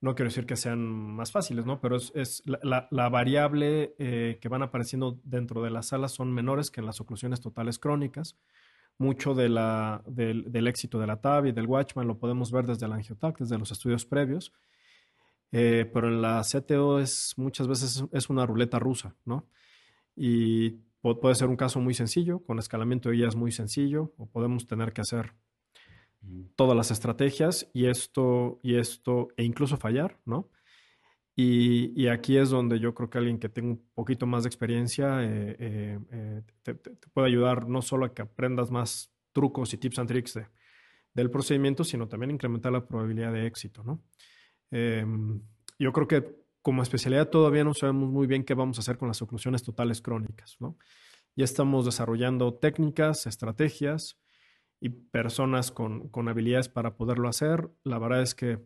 no quiero decir que sean más fáciles, ¿no? Pero es, la, variable eh, que van apareciendo dentro de las salas son menores que en las oclusiones totales crónicas. Mucho de la, del, éxito de la TAVI, del Watchman, lo podemos ver desde el angiotac, desde los estudios previos. Eh, pero en la CTO es muchas veces es una ruleta rusa, ¿no? Y puede ser un caso muy sencillo, con escalamiento de guías muy sencillo, o podemos tener que hacer todas las estrategias y esto, y esto, e incluso fallar, ¿no? Y, aquí es donde yo creo que alguien que tenga un poquito más de experiencia eh, eh, te, puede ayudar no solo a que aprendas más trucos y tips and tricks del procedimiento, sino también incrementar la probabilidad de éxito, ¿no? Em, yo creo que como especialidad todavía no sabemos muy bien qué vamos a hacer con las oclusiones totales crónicas, ¿no? Ya estamos desarrollando técnicas, estrategias y personas con, habilidades para poderlo hacer. La verdad es que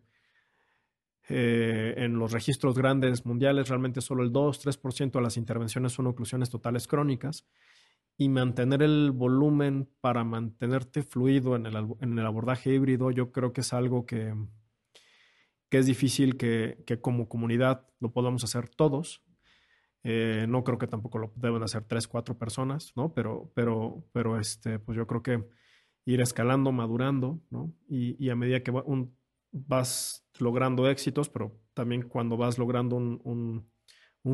eh, en los registros grandes mundiales realmente solo el 2-3% de las intervenciones son oclusiones totales crónicas y mantener el volumen para mantenerte fluido en el, en el abordaje híbrido yo creo que es algo que, que es difícil que, como comunidad lo podamos hacer todos. Eh, no creo que tampoco lo deben hacer tres, cuatro personas, ¿no? Pero, pero, pero este, pues yo creo que ir escalando, madurando, ¿no? Y, a medida que vas logrando éxitos, pero también cuando vas logrando un,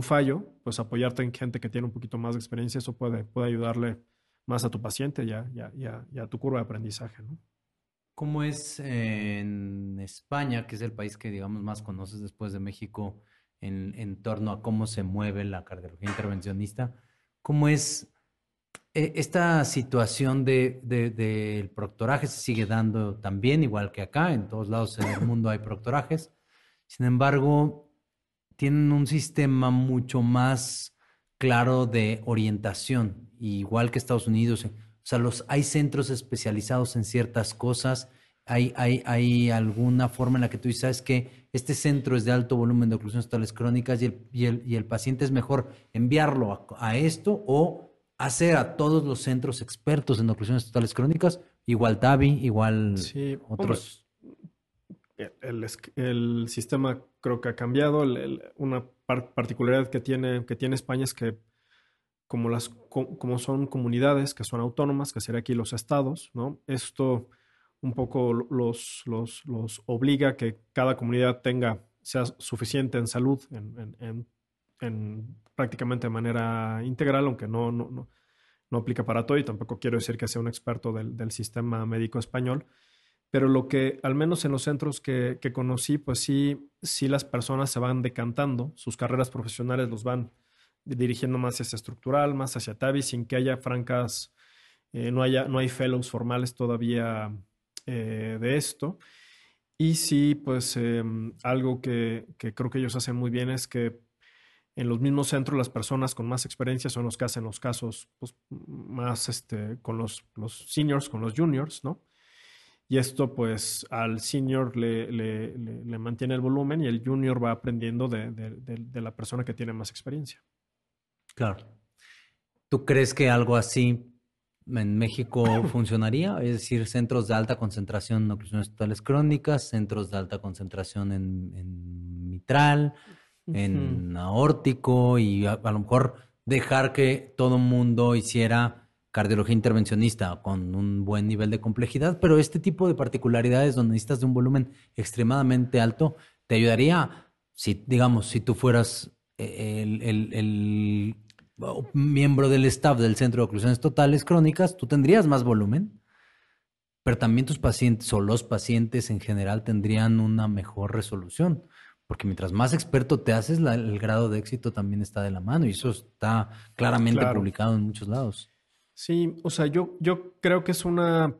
fallo, pues apoyarte en gente que tiene un poquito más de experiencia, eso puede, puede ayudarle más a tu paciente y a tu curva de aprendizaje, ¿no? ¿Cómo es en España, que es el país que, digamos, más conoces después de México en, torno a cómo se mueve la cardiología intervencionista? ¿Cómo es eh, esta situación del de, proctoraje? ¿Se sigue dando también, igual que acá? En todos lados en el mundo hay proctorajes. Sin embargo, tienen un sistema mucho más claro de orientación, igual que Estados Unidos o sea, los, hay centros especializados en ciertas cosas. Hay, alguna forma en la que tú sabes que este centro es de alto volumen de oclusiones totales crónicas y el paciente es mejor enviarlo a, esto o hacer a todos los centros expertos en oclusiones totales crónicas, igual TAVI, igual otros. el, el, sistema creo que ha cambiado. una particularidad que tiene, que tiene España es que como, las, como son comunidades que son autónomas, que sería aquí los estados, ¿no? Esto un poco los, los, los obliga a que cada comunidad tenga, sea suficiente en salud, en, en, prácticamente de manera integral, aunque no, no, no, no, aplica para todo y tampoco quiero decir que sea un experto del, del, sistema médico español, pero lo que al menos en los centros que, que conocí, pues sí, sí las personas se van decantando, sus carreras profesionales los van dirigiendo más hacia estructural, más hacia TAVI, sin que haya francas, eh, no, haya, no hay fellows formales todavía eh, de esto. Y sí, pues em, algo que, creo que ellos hacen muy bien es que en los mismos centros las personas con más experiencia son los que hacen los casos pues, más este, con los, los seniors, con los juniors, ¿no? Y esto pues al senior le, le, le, mantiene el volumen y el junior va aprendiendo de, de la persona que tiene más experiencia. Claro. ¿Tú crees que algo así en México funcionaría? Es decir, centros de alta concentración en oclusiones totales crónicas, centros de alta concentración en, mitral, en aórtico y a, lo mejor dejar que todo mundo hiciera cardiología intervencionista con un buen nivel de complejidad, pero este tipo de particularidades donde necesitas de un volumen extremadamente alto te ayudaría si, digamos, si tú fueras el, miembro del staff del Centro de Oclusiones Totales Crónicas, tú tendrías más volumen. pero también tus pacientes o los pacientes en general tendrían una mejor resolución. Porque mientras más experto te haces, el grado de éxito también está de la mano y eso está claramente publicado en muchos lados. Sí, o sea, yo, yo creo que es una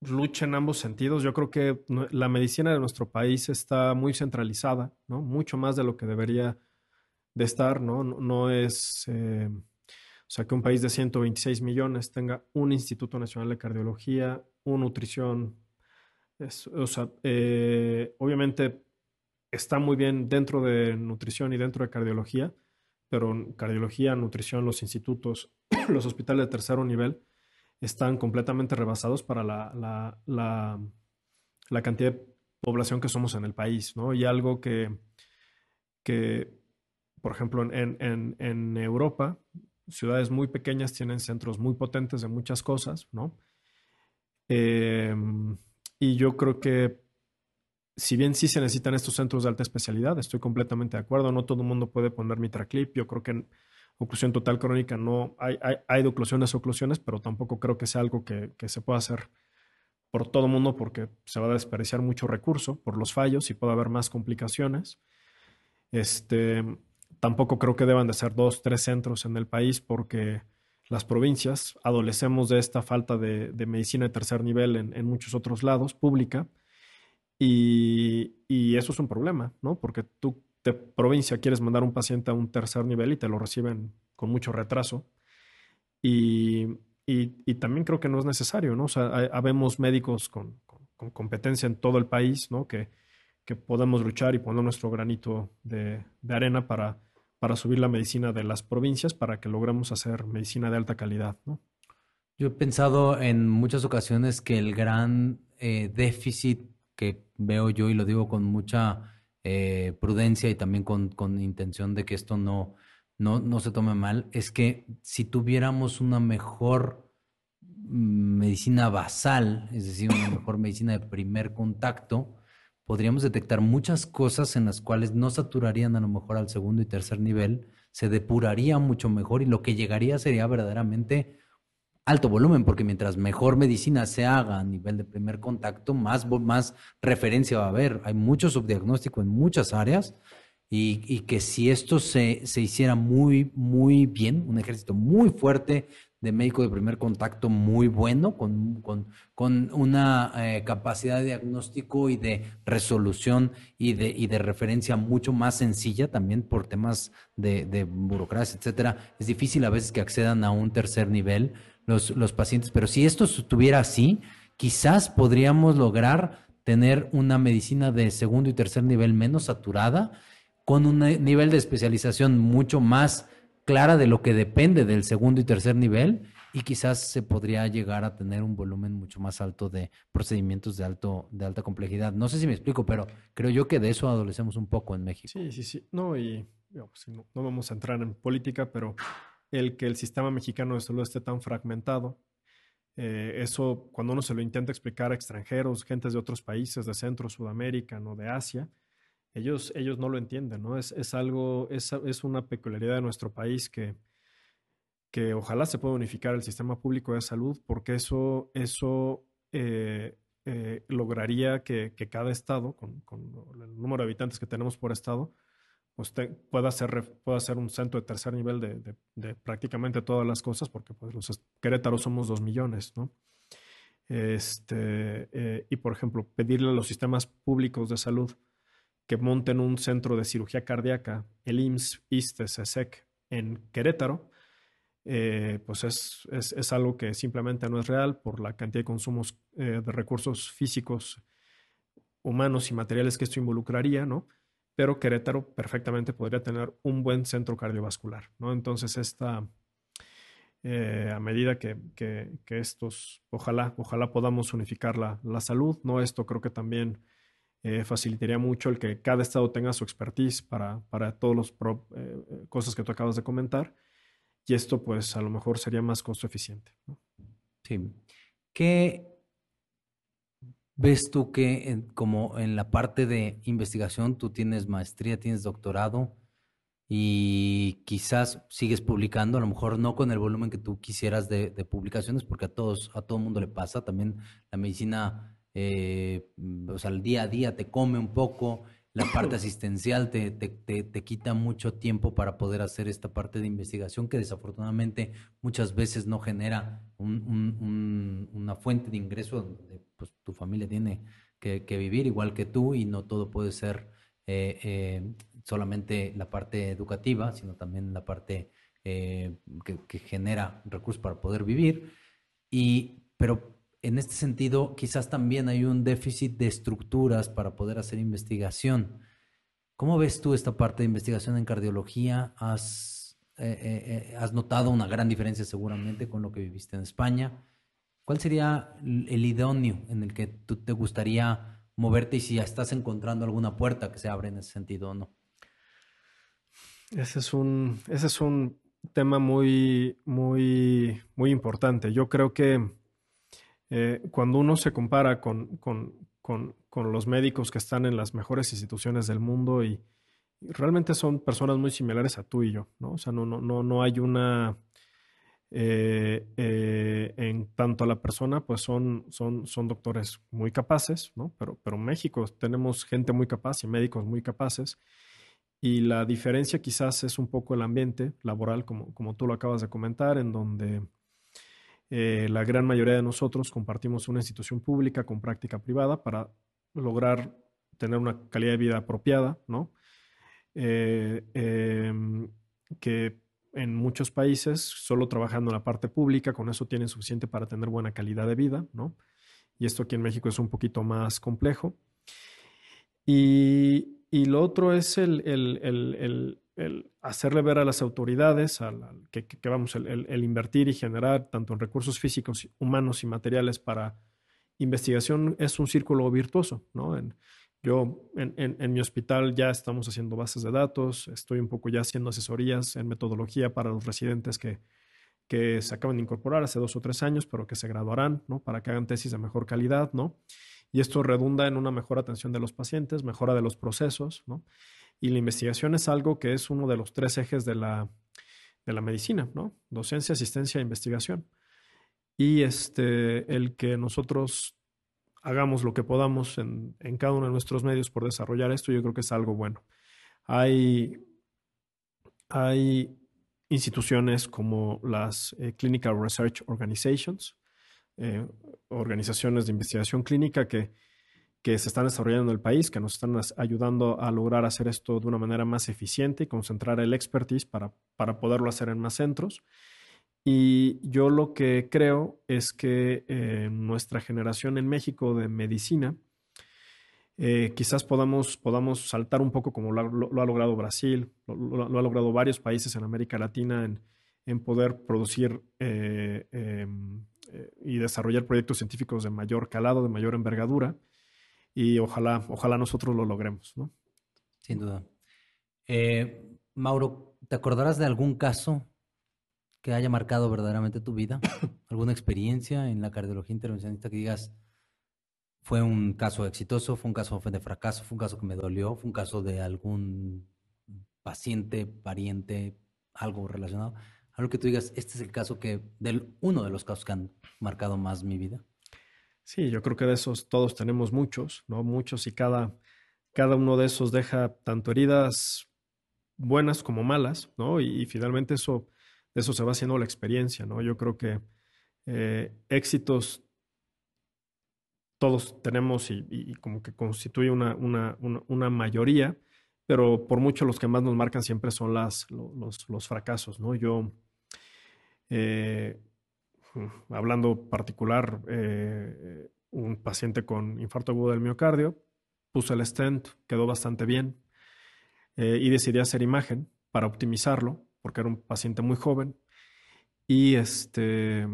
lucha en ambos sentidos. Yo creo que la medicina de nuestro país está muy centralizada, ¿no? Mucho más de lo que debería de estar, ¿no? No, es, eh, o sea, que un país de 126 millones tenga un Instituto Nacional de Cardiología, una nutrición, o sea, eh, obviamente está muy bien dentro de nutrición y dentro de cardiología, pero cardiología, nutrición, los institutos, los hospitales de tercer nivel, están completamente rebasados para la, la, cantidad de población que somos en el país, ¿no? Y algo que, que por ejemplo, en, en, Europa, ciudades muy pequeñas tienen centros muy potentes de muchas cosas, ¿no? Em, y yo creo que si bien sí se necesitan estos centros de alta especialidad, estoy completamente de acuerdo, no todo el mundo puede poner mitraclip, yo creo que en, oclusión total crónica no hay, hay, hay de oclusiones pero tampoco creo que sea algo que, se pueda hacer por todo el mundo porque se va a desperdiciar mucho recurso por los fallos y puede haber más complicaciones. Este, tampoco creo que deban de ser dos, tres centros en el país porque las provincias adolecemos de esta falta de, medicina de tercer nivel en, en, muchos otros lados, pública, y, y, eso es un problema, ¿no? Porque tú de provincia quieres mandar un paciente a un tercer nivel y te lo reciben con mucho retraso. Y, y, también creo que no es necesario, ¿no? O sea, habemos médicos con, con, competencia en todo el país, ¿no? Que, que podemos luchar y poner nuestro granito de, de, arena para, para subir la medicina de las provincias para que logremos hacer medicina de alta calidad, ¿no? Yo he pensado en muchas ocasiones que el gran eh, déficit que veo yo, y lo digo con mucha eh, prudencia y también con, con, intención de que esto no, no, no se tome mal, es que si tuviéramos una mejor medicina basal, es decir, una mejor medicina de primer contacto, podríamos detectar muchas cosas en las cuales no saturarían a lo mejor al segundo y tercer nivel, se depuraría mucho mejor y lo que llegaría sería verdaderamente alto volumen, porque mientras mejor medicina se haga a nivel de primer contacto, más, más referencia va a haber. Hay mucho subdiagnóstico en muchas áreas y, y que si esto se, se, hiciera muy, muy bien, un ejército muy fuerte de médico de primer contacto muy bueno, con, con, con una eh, capacidad de diagnóstico y de resolución y de, y de referencia mucho más sencilla también por temas de, de burocracia, etcétera. Es difícil a veces que accedan a un tercer nivel los, los pacientes. Pero si esto estuviera así, quizás podríamos lograr tener una medicina de segundo y tercer nivel menos saturada, con un nivel de especialización mucho más clara de lo que depende del segundo y tercer nivel y quizás se podría llegar a tener un volumen mucho más alto de procedimientos de alto de alta complejidad. No sé si me explico, pero creo yo que de eso adolecemos un poco en México. Sí, sí, sí. No, y no, no, vamos a entrar en política, pero el que el sistema mexicano de salud esté tan fragmentado. Eh, eso, cuando uno se lo intenta explicar a extranjeros, gentes de otros países, de Centro, Sudamérica, no de Asia, ellos, ellos no lo entienden, ¿no? Es, es algo, es, es, una peculiaridad de nuestro país que, que ojalá se pueda unificar el sistema público de salud, porque eso, eso eh, eh, lograría que, que, cada estado, con, con, el número de habitantes que tenemos por estado, usted pueda hacer, pueda hacer un centro de tercer nivel de, de, prácticamente todas las cosas, porque pues, Querétaro somos dos millones, ¿no? Este, eh, y por ejemplo, pedirle a los sistemas públicos de salud que monten un centro de cirugía cardíaca, el IMSS, ISTES, ESEC, en Querétaro, eh, pues es, es, es, algo que simplemente no es real por la cantidad de consumos eh, de recursos físicos, humanos y materiales que esto involucraría, ¿no? Pero Querétaro perfectamente podría tener un buen centro cardiovascular, ¿no? Entonces, esta, eh, a medida que, estos, ojalá, ojalá podamos unificar la, salud, ¿no? Esto creo que también eh, facilitaría mucho el que cada estado tenga su expertise para, para todas las eh, cosas que tú acabas de comentar, y esto, pues, a lo mejor sería más costo eficiente. Sí. ¿Qué ¿Ves tú que como en la parte de investigación tú tienes maestría, tienes doctorado? y quizás sigues publicando, a lo mejor no con el volumen que tú quisieras de, publicaciones, porque a todos, a todo mundo le pasa. También la medicina, eh, o sea, el día a día te come un poco, la parte asistencial te, te, quita mucho tiempo para poder hacer esta parte de investigación que desafortunadamente muchas veces no genera una fuente de ingreso donde pues, tu familia tiene que, vivir igual que tú y no todo puede ser eh, eh, solamente la parte educativa, sino también la parte eh, que, genera recursos para poder vivir. Y, pero en este sentido, quizás también hay un déficit de estructuras para poder hacer investigación. ¿Cómo ves tú esta parte de investigación en cardiología? ¿Has, has notado una gran diferencia seguramente con lo que viviste en España? ¿Cuál sería el idóneo en el que tú te gustaría moverte y si ya estás encontrando alguna puerta que se abre en ese sentido o no. Ese es un, ese es un tema muy, muy, muy importante. Yo creo que eh, cuando uno se compara con, con, con, con, los médicos que están en las mejores instituciones del mundo y, realmente son personas muy similares a tú y yo, ¿no? O sea, no, no, no, no hay una eh, eh, en tanto a la persona, pues son, son, son doctores muy capaces, ¿no? Pero, pero en México tenemos gente muy capaz y médicos muy capaces. Y la diferencia quizás es un poco el ambiente laboral, como, como tú lo acabas de comentar, en donde eh, la gran mayoría de nosotros compartimos una institución pública con práctica privada para lograr tener una calidad de vida apropiada, ¿no? Em, que en muchos países solo trabajando en la parte pública, con eso tienen suficiente para tener buena calidad de vida, ¿no? Y esto aquí en México es un poquito más complejo. Y, lo otro es el, hacerle ver a las autoridades que, vamos, el, invertir y generar tanto en recursos físicos, humanos y materiales para investigación es un círculo virtuoso, ¿no? Yo en, mi hospital ya estamos haciendo bases de datos, estoy un poco ya haciendo asesorías en metodología para los residentes que, que se acaban de incorporar hace dos o tres años, pero que se graduarán, ¿no? Para que hagan tesis de mejor calidad, ¿no? Y esto redunda en una mejor atención de los pacientes, mejora de los procesos, ¿no? Y la investigación es algo que es uno de los tres ejes de la, de la medicina, ¿no? Docencia, asistencia e investigación. Y este, el que nosotros hagamos lo que podamos en, cada uno de nuestros medios por desarrollar esto, yo creo que es algo bueno. Hay, hay instituciones como las eh, Clinical Research Organizations, eh, organizaciones de investigación clínica que, que se están desarrollando en el país, que nos están ayudando a lograr hacer esto de una manera más eficiente y concentrar el expertise para, para poderlo hacer en más centros. Y yo lo que creo es que eh, nuestra generación en México de medicina, eh, quizás podamos, podamos saltar un poco como lo, ha logrado Brasil, lo, ha logrado varios países en América Latina en, poder producir eh, em, y desarrollar proyectos científicos de mayor calado, de mayor envergadura. Y ojalá, ojalá nosotros lo logremos, ¿no? Sin duda. Mauro, ¿te acordarás de algún caso que haya marcado verdaderamente tu vida? ¿Alguna experiencia en la cardiología intervencionista que digas, fue un caso exitoso, fue un caso de fracaso, fue un caso que me dolió, fue un caso de algún paciente, pariente, algo relacionado? Algo que tú digas, este es el caso que, del uno de los casos que han marcado más mi vida. Sí, yo creo que de esos todos tenemos muchos, ¿no? Muchos y cada, cada uno de esos deja tanto heridas buenas como malas, ¿no? y finalmente eso eso se va haciendo la experiencia, ¿no? Yo creo que eh, éxitos todos tenemos y, como que constituye una, una, mayoría, pero por mucho los que más nos marcan siempre son las, los, fracasos, ¿no? Yo, eh, hablando particular, eh, un paciente con infarto agudo del miocardio, puse el stent, quedó bastante bien y decidí hacer imagen para optimizarlo porque era un paciente muy joven. Y este,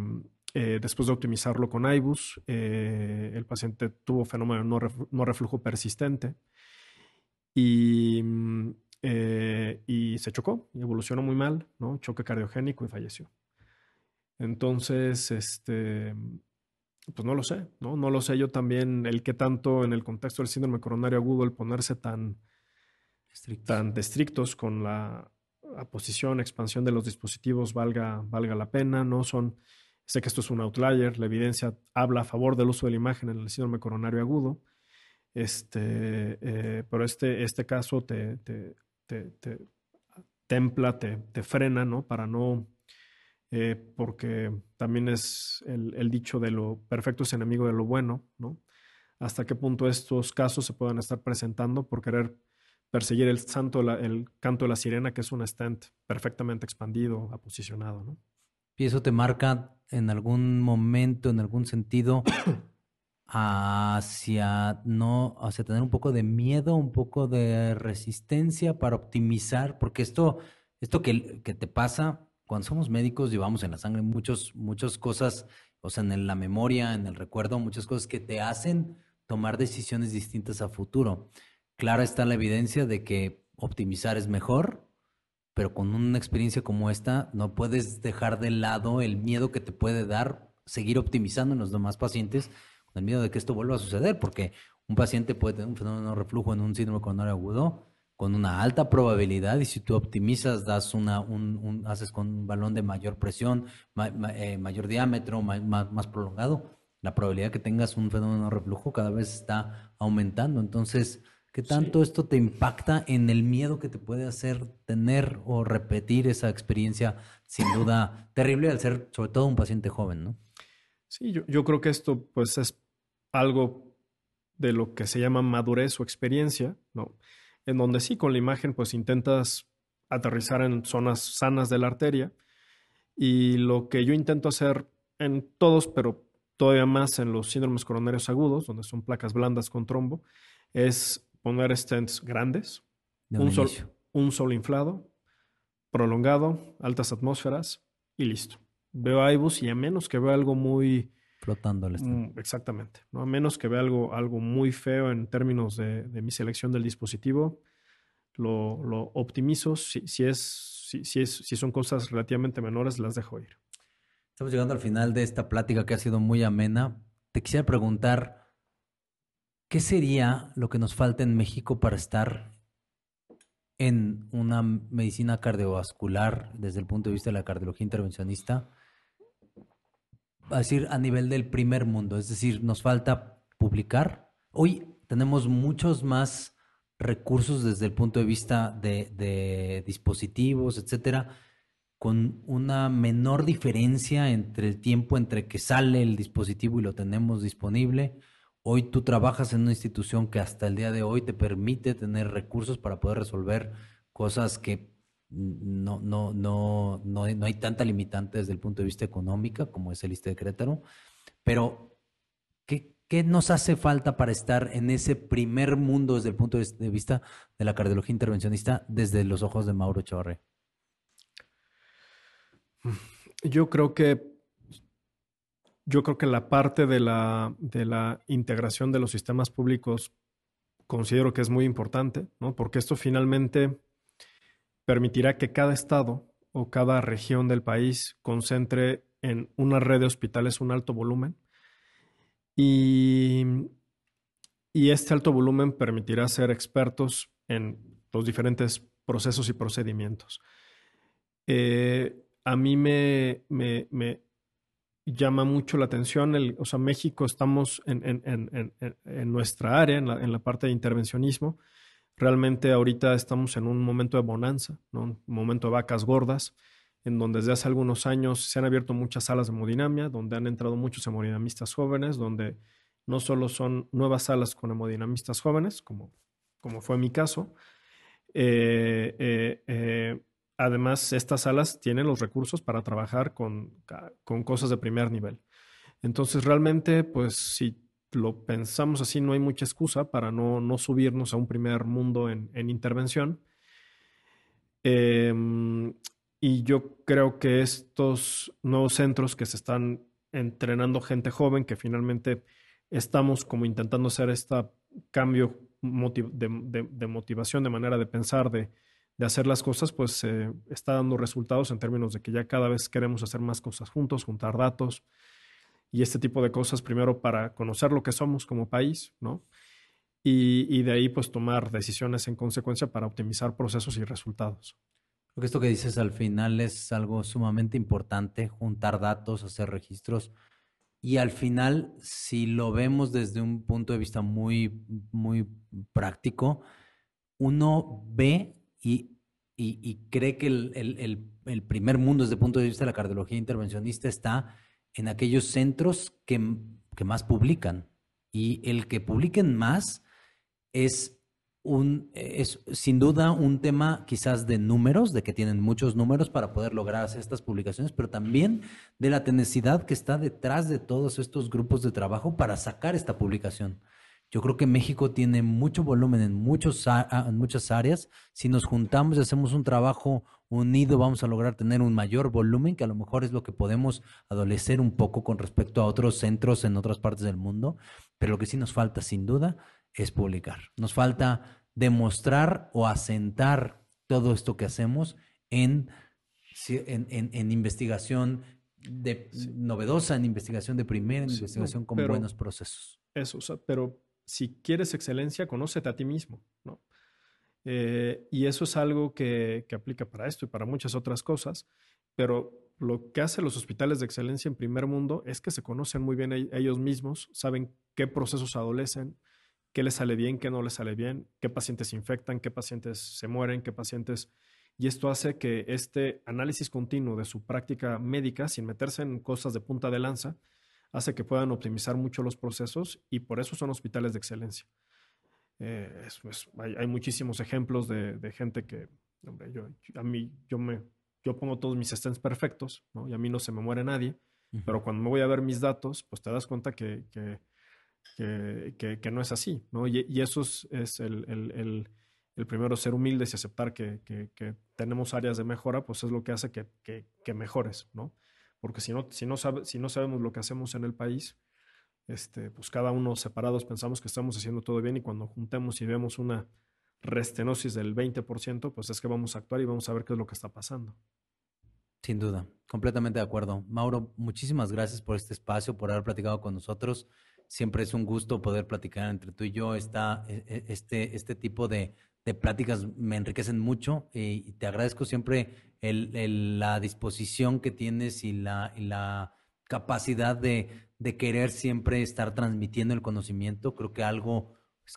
eh, después de optimizarlo con IBUS, eh, el paciente tuvo fenómeno no, reflujo persistente y, mm, eh, y, se chocó y evolucionó muy mal, ¿no? choque cardiogénico y falleció. Entonces, este, pues no lo sé, ¿no? No lo sé yo también el que tanto en el contexto del síndrome coronario agudo, el ponerse tan, tan estrictos con la posición, expansión de los dispositivos valga, valga la pena, no son, sé que esto es un outlier, la evidencia habla a favor del uso de la imagen en el síndrome coronario agudo, este, eh, pero este, este caso te, te, te, templa, te, frena, ¿no? Para no, eh, porque también es el, el, dicho de lo perfecto es enemigo de lo bueno, ¿no? Hasta qué punto estos casos se puedan estar presentando por querer perseguir el, santo, el canto de la sirena, que es un stand perfectamente expandido, aposicionado. ¿no? ¿Y eso te marca en algún momento, en algún sentido, hacia no, hacia tener un poco de miedo, un poco de resistencia para optimizar? Porque esto, esto que, que te pasa, cuando somos médicos, llevamos en la sangre muchos, muchas cosas, o sea, en la memoria, en el recuerdo, muchas cosas que te hacen tomar decisiones distintas a futuro. Clara está la evidencia de que optimizar es mejor, pero con una experiencia como esta no puedes dejar de lado el miedo que te puede dar seguir optimizando en los demás pacientes el miedo de que esto vuelva a suceder, porque un paciente puede tener un fenómeno reflujo en un síndrome coronario agudo con una alta probabilidad y si tú optimizas, das una, un, haces con un balón de mayor presión, eh, mayor diámetro, más, prolongado, la probabilidad que tengas un fenómeno reflujo cada vez está aumentando. Entonces, ¿Qué tanto esto te impacta en el miedo que te puede hacer tener o repetir esa experiencia sin duda terrible al ser sobre todo un paciente joven, ¿no? Sí, yo, yo creo que esto pues es algo de lo que se llama madurez o experiencia, ¿no? En donde sí, con la imagen pues intentas aterrizar en zonas sanas de la arteria y lo que yo intento hacer en todos, pero todavía más en los síndromes coronarios agudos, donde son placas blandas con trombo, es poner stents grandes, un, sol, un sol inflado, prolongado, altas atmósferas y listo. Veo IBUS y a menos que vea algo muy... Flotando el mm, Exactamente. ¿no? A menos que vea algo, algo muy feo en términos de, mi selección del dispositivo, lo, lo optimizo. Si, si, es, si, si, es, si son cosas relativamente menores, las dejo ir. Estamos llegando al final de esta plática que ha sido muy amena. Te quisiera preguntar, ¿Qué sería lo que nos falta en México para estar en una medicina cardiovascular desde el punto de vista de la cardiología intervencionista? A decir, a nivel del primer mundo, es decir, nos falta publicar. Hoy tenemos muchos más recursos desde el punto de vista de, de dispositivos, etcétera, con una menor diferencia entre el tiempo entre que sale el dispositivo y lo tenemos disponible Hoy tú trabajas en una institución que hasta el día de hoy te permite tener recursos para poder resolver cosas que no, no, no, no, no hay tanta limitante desde el punto de vista económico como es el ISTE de Querétaro. Pero, ¿qué, ¿qué nos hace falta para estar en ese primer mundo desde el punto de vista de la cardiología intervencionista desde los ojos de Mauro Chavarre? Yo creo que yo creo que la parte de la, de la integración de los sistemas públicos considero que es muy importante, ¿no? porque esto finalmente permitirá que cada estado o cada región del país concentre en una red de hospitales un alto volumen y, y este alto volumen permitirá ser expertos en los diferentes procesos y procedimientos. Eh, a mí me, me, me, llama mucho la atención. El, o sea, México estamos en, en, en, en nuestra área, en la, la, parte de intervencionismo. Realmente ahorita estamos en un momento de bonanza, un momento de vacas gordas, en donde desde hace algunos años se han abierto muchas salas de hemodinamia, donde han entrado muchos hemodinamistas jóvenes, donde no solo son nuevas salas con hemodinamistas jóvenes, como, como fue mi caso, eh, eh, eh, además estas salas tienen los recursos para trabajar con, cosas de primer nivel. Entonces, realmente, pues si lo pensamos así, no hay mucha excusa para no, subirnos a un primer mundo en, intervención. Em, y yo creo que estos nuevos centros que se están entrenando gente joven, que finalmente estamos como intentando hacer este cambio de motivación, de manera de pensar, de, de hacer las cosas, pues eh, está dando resultados en términos de que ya cada vez queremos hacer más cosas juntos, juntar datos y este tipo de cosas, primero para conocer lo que somos como país, ¿no? Y, de ahí pues tomar decisiones en consecuencia para optimizar procesos y resultados. Creo que esto que dices al final es algo sumamente importante, juntar datos, hacer registros. Y al final, si lo vemos desde un punto de vista muy, muy práctico, uno ve y, y, cree que el, el, el, primer mundo desde el punto de vista de la cardiología intervencionista está en aquellos centros que, que más publican. Y el que publiquen más es un, es sin duda un tema quizás de números, de que tienen muchos números para poder lograr estas publicaciones, pero también de la tenacidad que está detrás de todos estos grupos de trabajo para sacar esta publicación. Yo creo que México tiene mucho volumen en, muchos, en muchas áreas. Si nos juntamos y hacemos un trabajo unido, vamos a lograr tener un mayor volumen, que a lo mejor es lo que podemos adolecer un poco con respecto a otros centros en otras partes del mundo. Pero lo que sí nos falta, sin duda, es publicar. Nos falta demostrar o asentar todo esto que hacemos en, en, investigación de, novedosa, en investigación de primera, en investigación con buenos procesos. Eso, pero si quieres excelencia, conócete a ti mismo, ¿no? Eh, y eso es algo que, que, aplica para esto y para muchas otras cosas, pero lo que hacen los hospitales de excelencia en primer mundo es que se conocen muy bien ellos mismos, saben qué procesos adolecen, qué les sale bien, qué no les sale bien, qué pacientes se infectan, qué pacientes se mueren, qué pacientes... Y esto hace que este análisis continuo de su práctica médica, sin meterse en cosas de punta de lanza, hace que puedan optimizar mucho los procesos y por eso son hospitales de excelencia. Eh, hay, muchísimos ejemplos de, gente que, hombre, yo, a mí, yo, me, yo pongo todos mis stents perfectos, ¿no? Y a mí no se me muere nadie, pero cuando me voy a ver mis datos, pues te das cuenta que que, que, no es así, ¿no? Y, y eso es, es el, el, el, primero, ser humildes y aceptar que, que, tenemos áreas de mejora, pues es lo que hace que, mejores, ¿no? Porque si no, si, no sabe, si no sabemos lo que hacemos en el país, este, pues cada uno separados pensamos que estamos haciendo todo bien y cuando juntemos y vemos una restenosis del 20%, pues es que vamos a actuar y vamos a ver qué es lo que está pasando. Sin duda, completamente de acuerdo. Mauro, muchísimas gracias por este espacio, por haber platicado con nosotros. Siempre es un gusto poder platicar entre tú y yo. Esta, e, e, este, este tipo de, de pláticas me enriquecen mucho y te agradezco siempre el, la disposición que tienes y la, la capacidad de, de, querer siempre estar transmitiendo el conocimiento. Creo que algo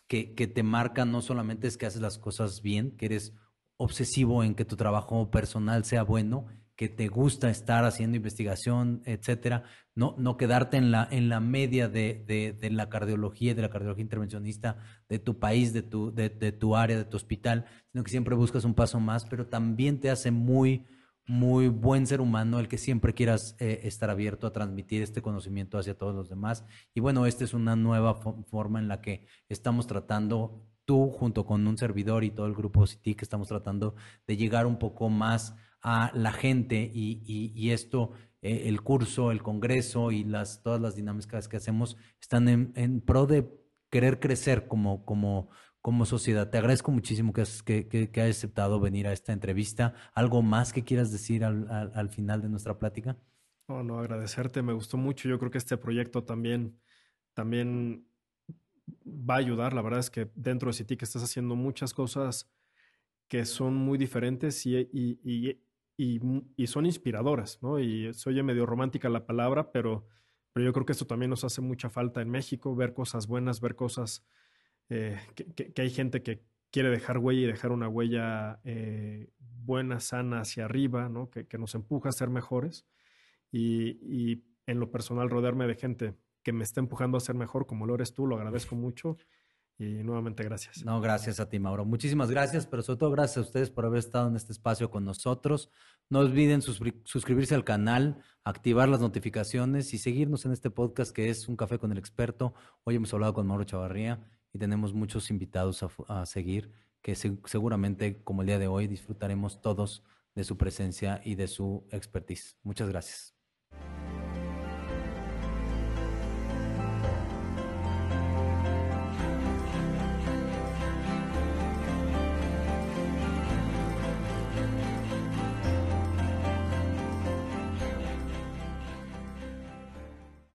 que, que te marca no solamente es que haces las cosas bien, que eres obsesivo en que tu trabajo personal sea bueno que te gusta estar haciendo investigación, etcétera, no, no quedarte en la, en la media de, de, la cardiología, de la cardiología intervencionista de tu país, de tu, de, tu área, de tu hospital, sino que siempre buscas un paso más, pero también te hace muy, muy buen ser humano el que siempre quieras eh, estar abierto a transmitir este conocimiento hacia todos los demás. Y bueno, esta es una nueva forma en la que estamos tratando, tú junto con un servidor y todo el grupo CITI, que estamos tratando de llegar un poco más a la gente y, esto, eh, el curso, el congreso y las, todas las dinámicas que hacemos están en, pro de querer crecer como, como, como sociedad. Te agradezco muchísimo que, has, que, que, hayas aceptado venir a esta entrevista. ¿Algo más que quieras decir al, al, final de nuestra plática? No, no, agradecerte, me gustó mucho. Yo creo que este proyecto también, también va a ayudar. La verdad es que dentro de City que estás haciendo muchas cosas que son muy diferentes y, y, y, son inspiradoras, ¿no? Y se oye medio romántica la palabra, pero, pero yo creo que esto también nos hace mucha falta en México, ver cosas buenas, ver cosas eh, que, hay gente que quiere dejar huella y dejar una huella eh, buena, sana hacia arriba, ¿no? Que, nos empuja a ser mejores. Y, y en lo personal, rodearme de gente que me está empujando a ser mejor, como lo eres tú, lo agradezco mucho. Y nuevamente gracias. No, gracias a ti, Mauro. Muchísimas gracias, pero sobre todo gracias a ustedes por haber estado en este espacio con nosotros. No olviden suscribirse al canal, activar las notificaciones y seguirnos en este podcast que es Un Café con el Experto. Hoy hemos hablado con Mauro Chavarría y tenemos muchos invitados a, seguir que seguramente, como el día de hoy, disfrutaremos todos de su presencia y de su expertise. Muchas gracias.